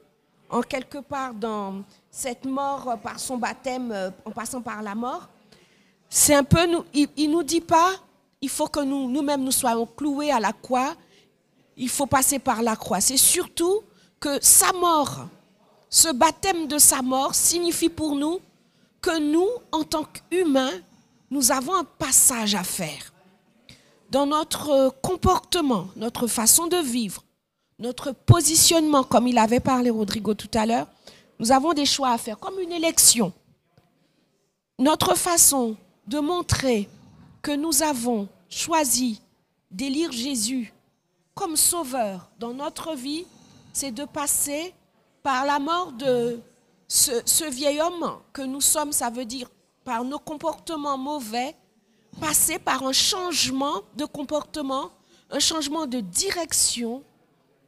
en quelque part dans cette mort par son baptême, euh, en passant par la mort, c'est un peu, il ne nous dit pas, il faut que nous, nous-mêmes nous soyons cloués à la croix, il faut passer par la croix. C'est surtout que sa mort, ce baptême de sa mort signifie pour nous que nous, en tant qu'humains, nous avons un passage à faire. Dans notre comportement, notre façon de vivre, notre positionnement, comme il avait parlé Rodrigo tout à l'heure, nous avons des choix à faire, comme une élection. Notre façon de montrer que nous avons choisi d'élire Jésus comme sauveur dans notre vie, c'est de passer par la mort de ce, vieil homme que nous sommes, ça veut dire par nos comportements mauvais, passer par un changement de comportement, un changement de direction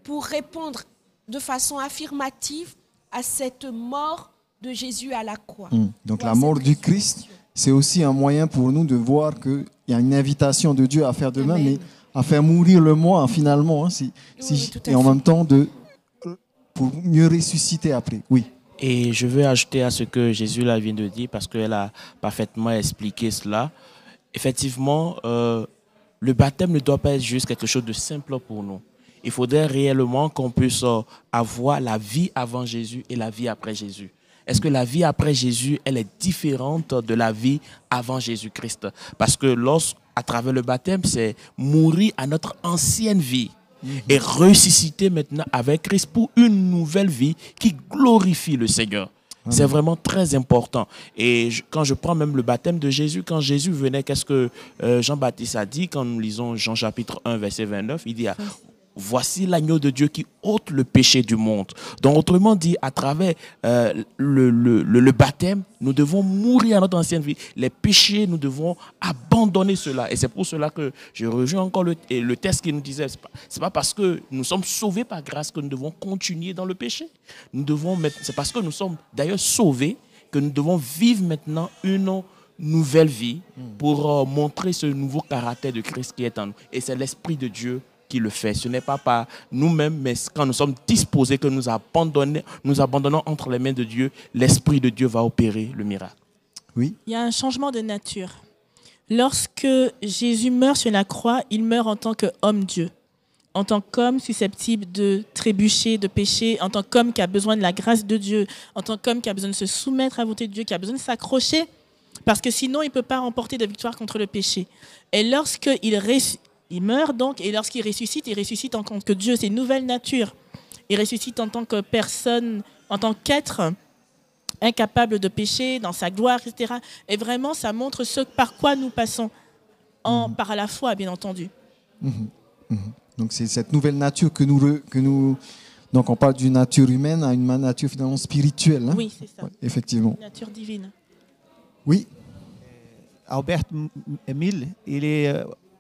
pour répondre de façon affirmative à cette mort de Jésus à la croix. Hmm. Donc la mort du Christ, c'est aussi un moyen pour nous de voir qu'il y a une invitation de Dieu à faire de même, mais à faire mourir le moi finalement, hein, si, et en même temps de, pour mieux ressusciter après. Oui. Et je veux ajouter à ce que Jésus là vient de dire, parce qu'elle a parfaitement expliqué cela. Effectivement, euh, le baptême ne doit pas être juste quelque chose de simple pour nous il faudrait réellement qu'on puisse euh, avoir la vie avant Jésus et la vie après Jésus. Est-ce que la vie après Jésus, elle est différente de la vie avant Jésus-Christ? Parce que lorsqu'à à travers le baptême, c'est mourir à notre ancienne vie mhm. et ressusciter maintenant avec Christ pour une nouvelle vie qui glorifie le Seigneur. C'est vraiment très important. Et quand je prends même le baptême de Jésus, quand Jésus venait, qu'est-ce que euh, Jean-Baptiste a dit? Quand nous lisons Jean chapitre 1, verset 29 Il dit, voici l'agneau de Dieu qui ôte le péché du monde. Donc, autrement dit, à travers euh, le, le, baptême, nous devons mourir à notre ancienne vie. Les péchés, nous devons abandonner cela. Et c'est pour cela que je rejoins encore le, le texte qui nous disait, c'est pas, pas parce que nous sommes sauvés par grâce que nous devons continuer dans le péché. Nous devons c'est parce que nous sommes d'ailleurs sauvés que nous devons vivre maintenant une nouvelle vie pour euh, montrer ce nouveau caractère de Christ qui est en nous. Et c'est l'Esprit de Dieu qui le fait. Ce n'est pas par nous-mêmes, mais quand nous sommes disposés, que nous abandonnons, nous abandonnons entre les mains de Dieu, l'Esprit de Dieu va opérer le miracle. Oui. Il y a un changement de nature. Lorsque Jésus meurt sur la croix, il meurt en tant qu'homme-dieu, en tant qu'homme susceptible de trébucher, de pécher, en tant qu'homme qui a besoin de la grâce de Dieu, en tant qu'homme qui a besoin de se soumettre à la volonté de Dieu, qui a besoin de s'accrocher, parce que sinon il ne peut pas remporter de victoire contre le péché. Et lorsqu'il il meurt donc, et lorsqu'il ressuscite, il ressuscite en tant que Dieu, c'est une nouvelle nature. Il ressuscite en tant que personne, en tant qu'être incapable de pécher, dans sa gloire, etc. Et vraiment, ça montre ce par quoi nous passons, en, mhm. par la foi, bien entendu. Mhm. Mhm. Donc c'est cette nouvelle nature que nous, que nous... Donc on parle d'une nature humaine à une nature finalement spirituelle. Hein? Oui, c'est ça. effectivement. Une nature divine. Oui. Albert Emile, il est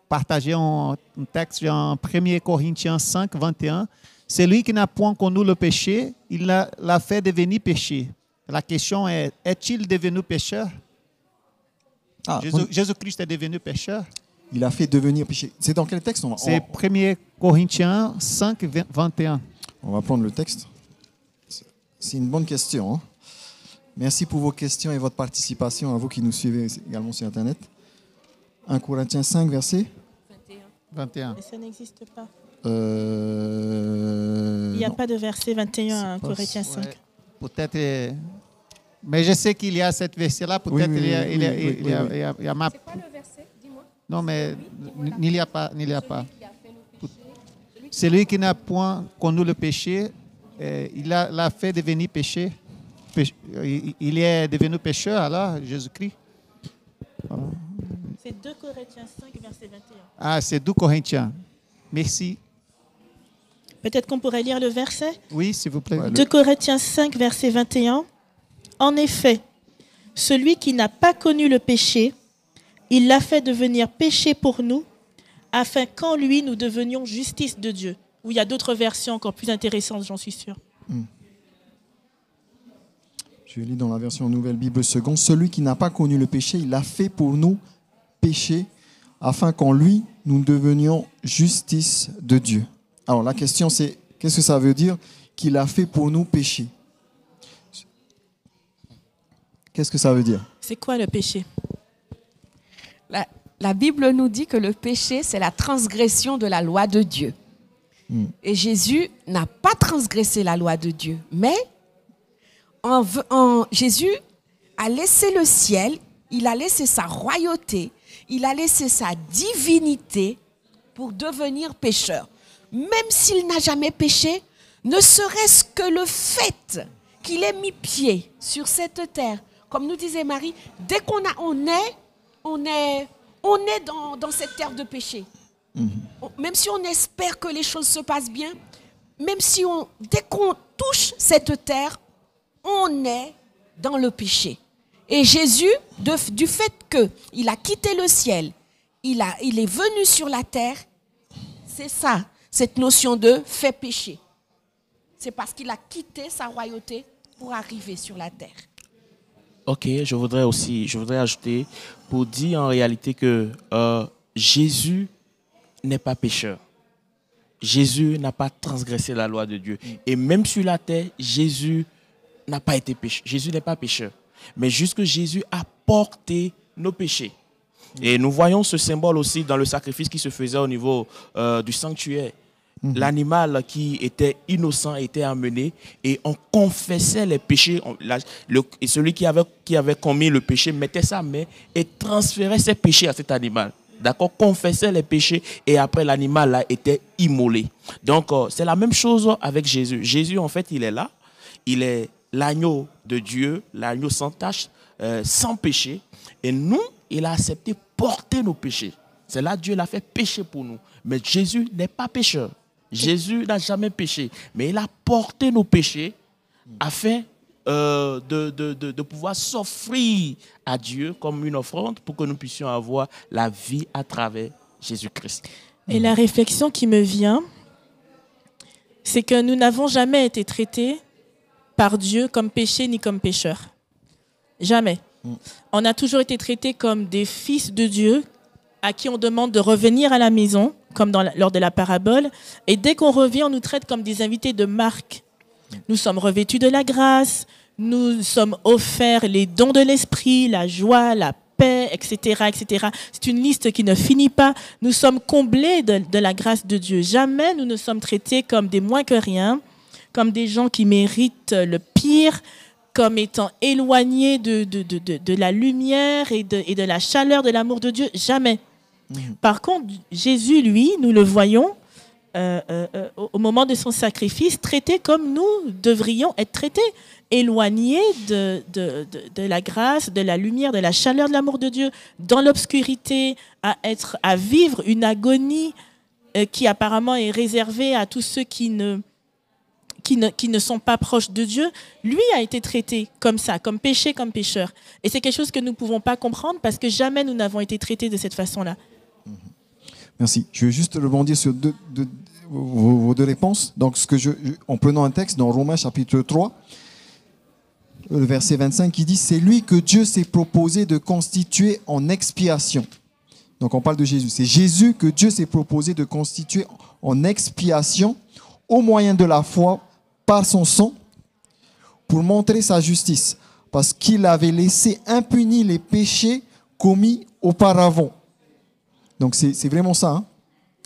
partagé en un texte en 1 Corinthiens 5, 21. Celui qui n'a point connu le péché, il l'a fait devenir péché la question est, est-il devenu pécheur? Ah, Jésus-Christ est devenu pécheur? Il a fait devenir péché. C'est dans quel texte? C'est 1 Corinthiens 5, 21. On va prendre le texte. C'est une bonne question. Hein. Merci pour vos questions et votre participation, à vous qui nous suivez également sur Internet. 1 Corinthiens 5, verset 21. Et ça n'existe pas. Euh, Il n'y a pas de verset 21 à Corinthiens 5. Peut-être. Euh, mais je sais qu'il y a cette verset-là. Peut-être il, y a, il, y a, il, y a, ma. C'est quoi le verset? Dis-moi. Non, mais il n'y a pas. Il y a pas. Celui qui n'a point connu le péché, il l'a fait devenir péché. Il est devenu pécheur alors, Jésus-Christ. C'est 2 Corinthiens 5, verset 21. Ah, c'est 2 Corinthiens. Merci. Peut-être qu'on pourrait lire le verset? Oui, s'il vous plaît. 2 Corinthiens 5, verset 21. En effet, celui qui n'a pas connu le péché, il l'a fait devenir péché pour nous, afin qu'en lui nous devenions justice de Dieu. Ou il y a d'autres versions encore plus intéressantes, j'en suis sûr. Hmm. Je lis dans la version Nouvelle Bible seconde. Celui qui n'a pas connu le péché, il l'a fait pour nous péché, afin qu'en lui nous devenions justice de Dieu. Alors la question c'est, qu'est-ce que ça veut dire qu'il a fait pour nous pécher Qu'est-ce que ça veut dire? C'est quoi le péché? La, Bible nous dit que le péché, c'est la transgression de la loi de Dieu. Hmm. Et Jésus n'a pas transgressé la loi de Dieu, mais en, Jésus a laissé le ciel, il a laissé sa royauté, il a laissé sa divinité pour devenir pécheur même s'il n'a jamais péché, ne serait-ce que le fait qu'il ait mis pied sur cette terre, comme nous disait Marie, dès qu'on on est, on est, on est dans, cette terre de péché. Mhm. Même si on espère que les choses se passent bien, même si on, dès qu'on touche cette terre, on est dans le péché. Et Jésus, du fait qu'il a quitté le ciel, il, est venu sur la terre, c'est ça cette notion de fait péché. C'est parce qu'il a quitté sa royauté pour arriver sur la terre. Ok, je voudrais aussi, je voudrais ajouter pour dire en réalité que euh, Jésus n'est pas pécheur. Jésus n'a pas transgressé la loi de Dieu. Et même sur la terre, Jésus n'a pas été pécheur. Jésus n'est pas pécheur. Mais juste que Jésus a porté nos péchés. Et nous voyons ce symbole aussi dans le sacrifice qui se faisait au niveau euh, du sanctuaire. Mhm. L'animal qui était innocent était amené et on confessait les péchés. et celui qui avait, qui avait commis le péché mettait sa main et transférait ses péchés à cet animal. D'accord? Confessait les péchés et après l'animal a été immolé. Donc euh, c'est la même chose avec Jésus. Jésus en fait il est là. Il est l'agneau de Dieu, l'agneau sans tache, euh, sans péché. Et nous, il a accepté porter nos péchés. C'est là Dieu l'a fait pécher pour nous. Mais Jésus n'est pas pécheur. Jésus n'a jamais péché, mais il a porté nos péchés afin euh, de, de, de, pouvoir s'offrir à Dieu comme une offrande pour que nous puissions avoir la vie à travers Jésus-Christ. Et la réflexion qui me vient, c'est que nous n'avons jamais été traités par Dieu comme péchés ni comme pécheurs. Jamais. Mm. On a toujours été traités comme des fils de Dieu à qui on demande de revenir à la maison comme dans lors de la parabole. Et dès qu'on revient, on nous traite comme des invités de marque. Nous sommes revêtus de la grâce, nous sommes offerts les dons de l'esprit, la joie, la paix, etc., etc. C'est une liste qui ne finit pas. Nous sommes comblés de, de la grâce de Dieu. Jamais nous ne sommes traités comme des moins que rien, comme des gens qui méritent le pire, comme étant éloignés de, de, de, de la lumière et de, et de la chaleur de l'amour de Dieu. Jamais. Mhm. Par contre, Jésus, lui, nous le voyons euh, euh, euh, au moment de son sacrifice, traité comme nous devrions être traités, éloignés de, de, de, la grâce, de la lumière, de la chaleur de l'amour de Dieu, dans l'obscurité, à, être, à vivre une agonie qui apparemment est réservée à tous ceux qui ne, qui ne, qui ne, sont pas proches de Dieu, lui a été traité comme ça, comme péché, comme pécheur. Et c'est quelque chose que nous ne pouvons pas comprendre parce que jamais nous n'avons été traités de cette façon-là. Merci. Je vais juste rebondir sur deux, vos, deux réponses. Donc, ce que je, en prenant un texte dans Romains chapitre 3, le verset 25, qui dit C'est lui que Dieu s'est proposé de constituer en expiation. Donc, on parle de Jésus. C'est Jésus que Dieu s'est proposé de constituer en expiation au moyen de la foi par son sang pour montrer sa justice, parce qu'il avait laissé impunis les péchés commis auparavant. Donc c'est vraiment ça. Hein.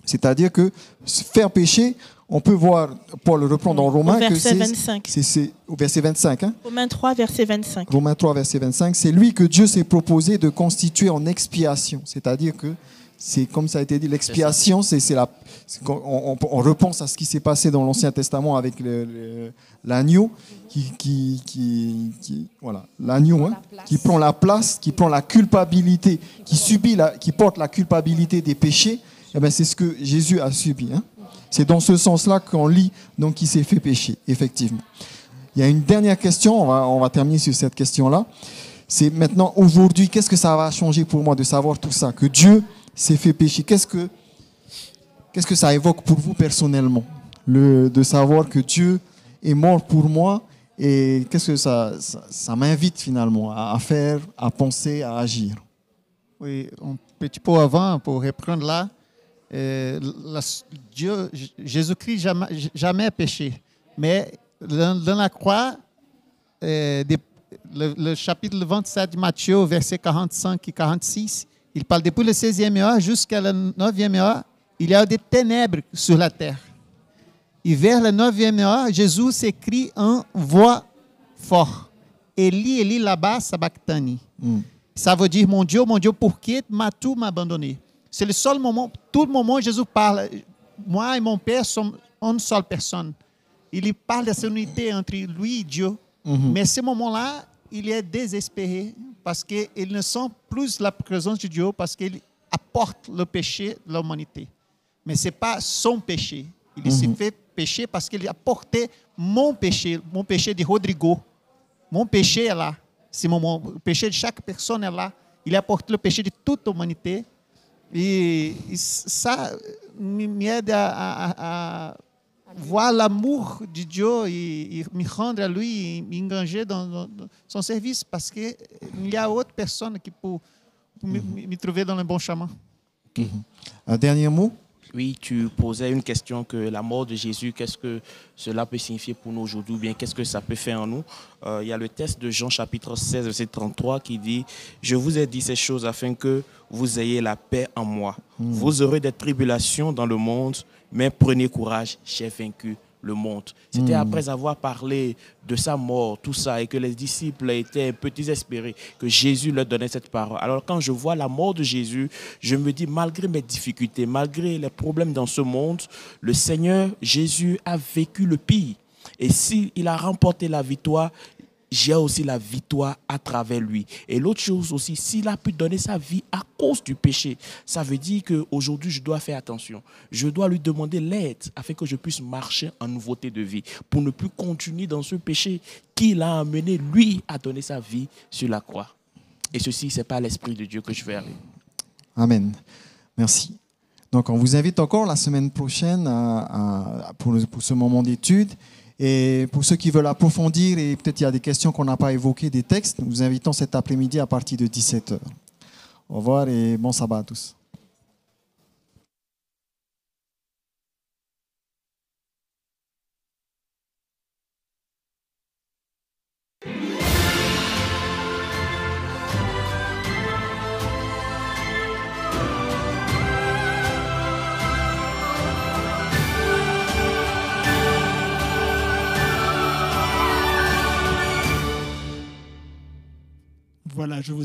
C'est-à-dire que faire pécher, on peut voir, Paul reprend dans Romains que c'est au verset 25. Hein. Romains 3, verset 25. Romains 3, verset 25. C'est lui que Dieu s'est proposé de constituer en expiation. C'est-à-dire que c'est comme ça a été dit, l'expiation, c'est la. On, on, repense à ce qui s'est passé dans l'Ancien Testament avec l'agneau, qui, qui, qui, voilà, l'agneau, hein, qui prend la place, qui prend la culpabilité, qui subit, la, qui porte la culpabilité des péchés. Eh ben, c'est ce que Jésus a subi. Hein. C'est dans ce sens-là qu'on lit donc qui s'est fait pécher, effectivement. Il y a une dernière question, on va, on va terminer sur cette question-là. C'est maintenant, aujourd'hui, qu'est-ce que ça va changer pour moi de savoir tout ça? Que Dieu s'est fait pécher. Qu'est-ce que, qu'est-ce que ça évoque pour vous personnellement? Le, De savoir que Dieu est mort pour moi et qu'est-ce que ça, ça, m'invite finalement à, faire, à penser, à agir? Oui, un petit peu avant, pour reprendre là, euh, Dieu, Jésus-Christ jamais, jamais péché. Mais dans, la croix, euh, le, le, chapitre 27 de Matthieu, verset 45 et 46, il parle depuis le 16e heure jusqu'à la 9e heure, il y a des ténèbres sur la terre. Et vers la 9e heure, Jésus s'écrit en voix forte. Eli, Eli, laba sabachthani. Mm. Ça veut dire, mon Dieu, mon Dieu, pourquoi m'as-tu abandonné? C'est le seul moment, tout le moment, Jésus parle. Moi et mon Père sommes une seule personne. Il parle de cette unité entre lui et Dieu. Mm -hmm. Mais ce moment-là, il est désespéré parce qu'il ne sent plus la présence de Dieu parce qu'il apporte le péché de l'humanité. Mais ce n'est pas son péché. Il mm -hmm. s'est fait péché parce qu'il a porté mon péché, mon péché de Rodrigo. Mon péché est là. C'est mon, le péché de chaque personne est là. Il a porté le péché de toute l'humanité. Et, et, ça m'aide à, à, à voir l'amour de Dieu et, me rendre à lui et m'engager dans, son service parce qu'il y a autre personne qui peut me, trouver dans le bon chemin. Un dernier mot oui, tu posais une question que la mort de Jésus, qu'est-ce que cela peut signifier pour nous aujourd'hui, ou bien qu'est-ce que ça peut faire en nous? Euh, Il y a le texte de Jean chapitre 16, verset 33 qui dit, je vous ai dit ces choses afin que vous ayez la paix en moi. Hmm. Vous aurez des tribulations dans le monde, mais prenez courage, j'ai vaincu le monde. C'était hmm. après avoir parlé de sa mort, tout ça, et que les disciples étaient un peu désespérés, que Jésus leur donnait cette parole. Alors quand je vois la mort de Jésus, je me dis, malgré mes difficultés, malgré les problèmes dans ce monde, le Seigneur Jésus a vécu le pire. Et s'il a remporté la victoire, j'ai aussi la victoire à travers lui. Et l'autre chose aussi, s'il a pu donner sa vie à cause du péché, ça veut dire qu'aujourd'hui, je dois faire attention. Je dois lui demander l'aide afin que je puisse marcher en nouveauté de vie, pour ne plus continuer dans ce péché qu'il a amené, lui, à donner sa vie sur la croix. Et ceci, ce n'est pas l'Esprit de Dieu que je vais aller. Amen. Merci. Donc, on vous invite encore la semaine prochaine pour, pour ce moment d'étude. Et pour ceux qui veulent approfondir, et peut-être il y a des questions qu'on n'a pas évoquées, des textes, nous vous invitons cet après-midi à partir de 17h. Au revoir et bon sabbat à tous. Voilà, je vous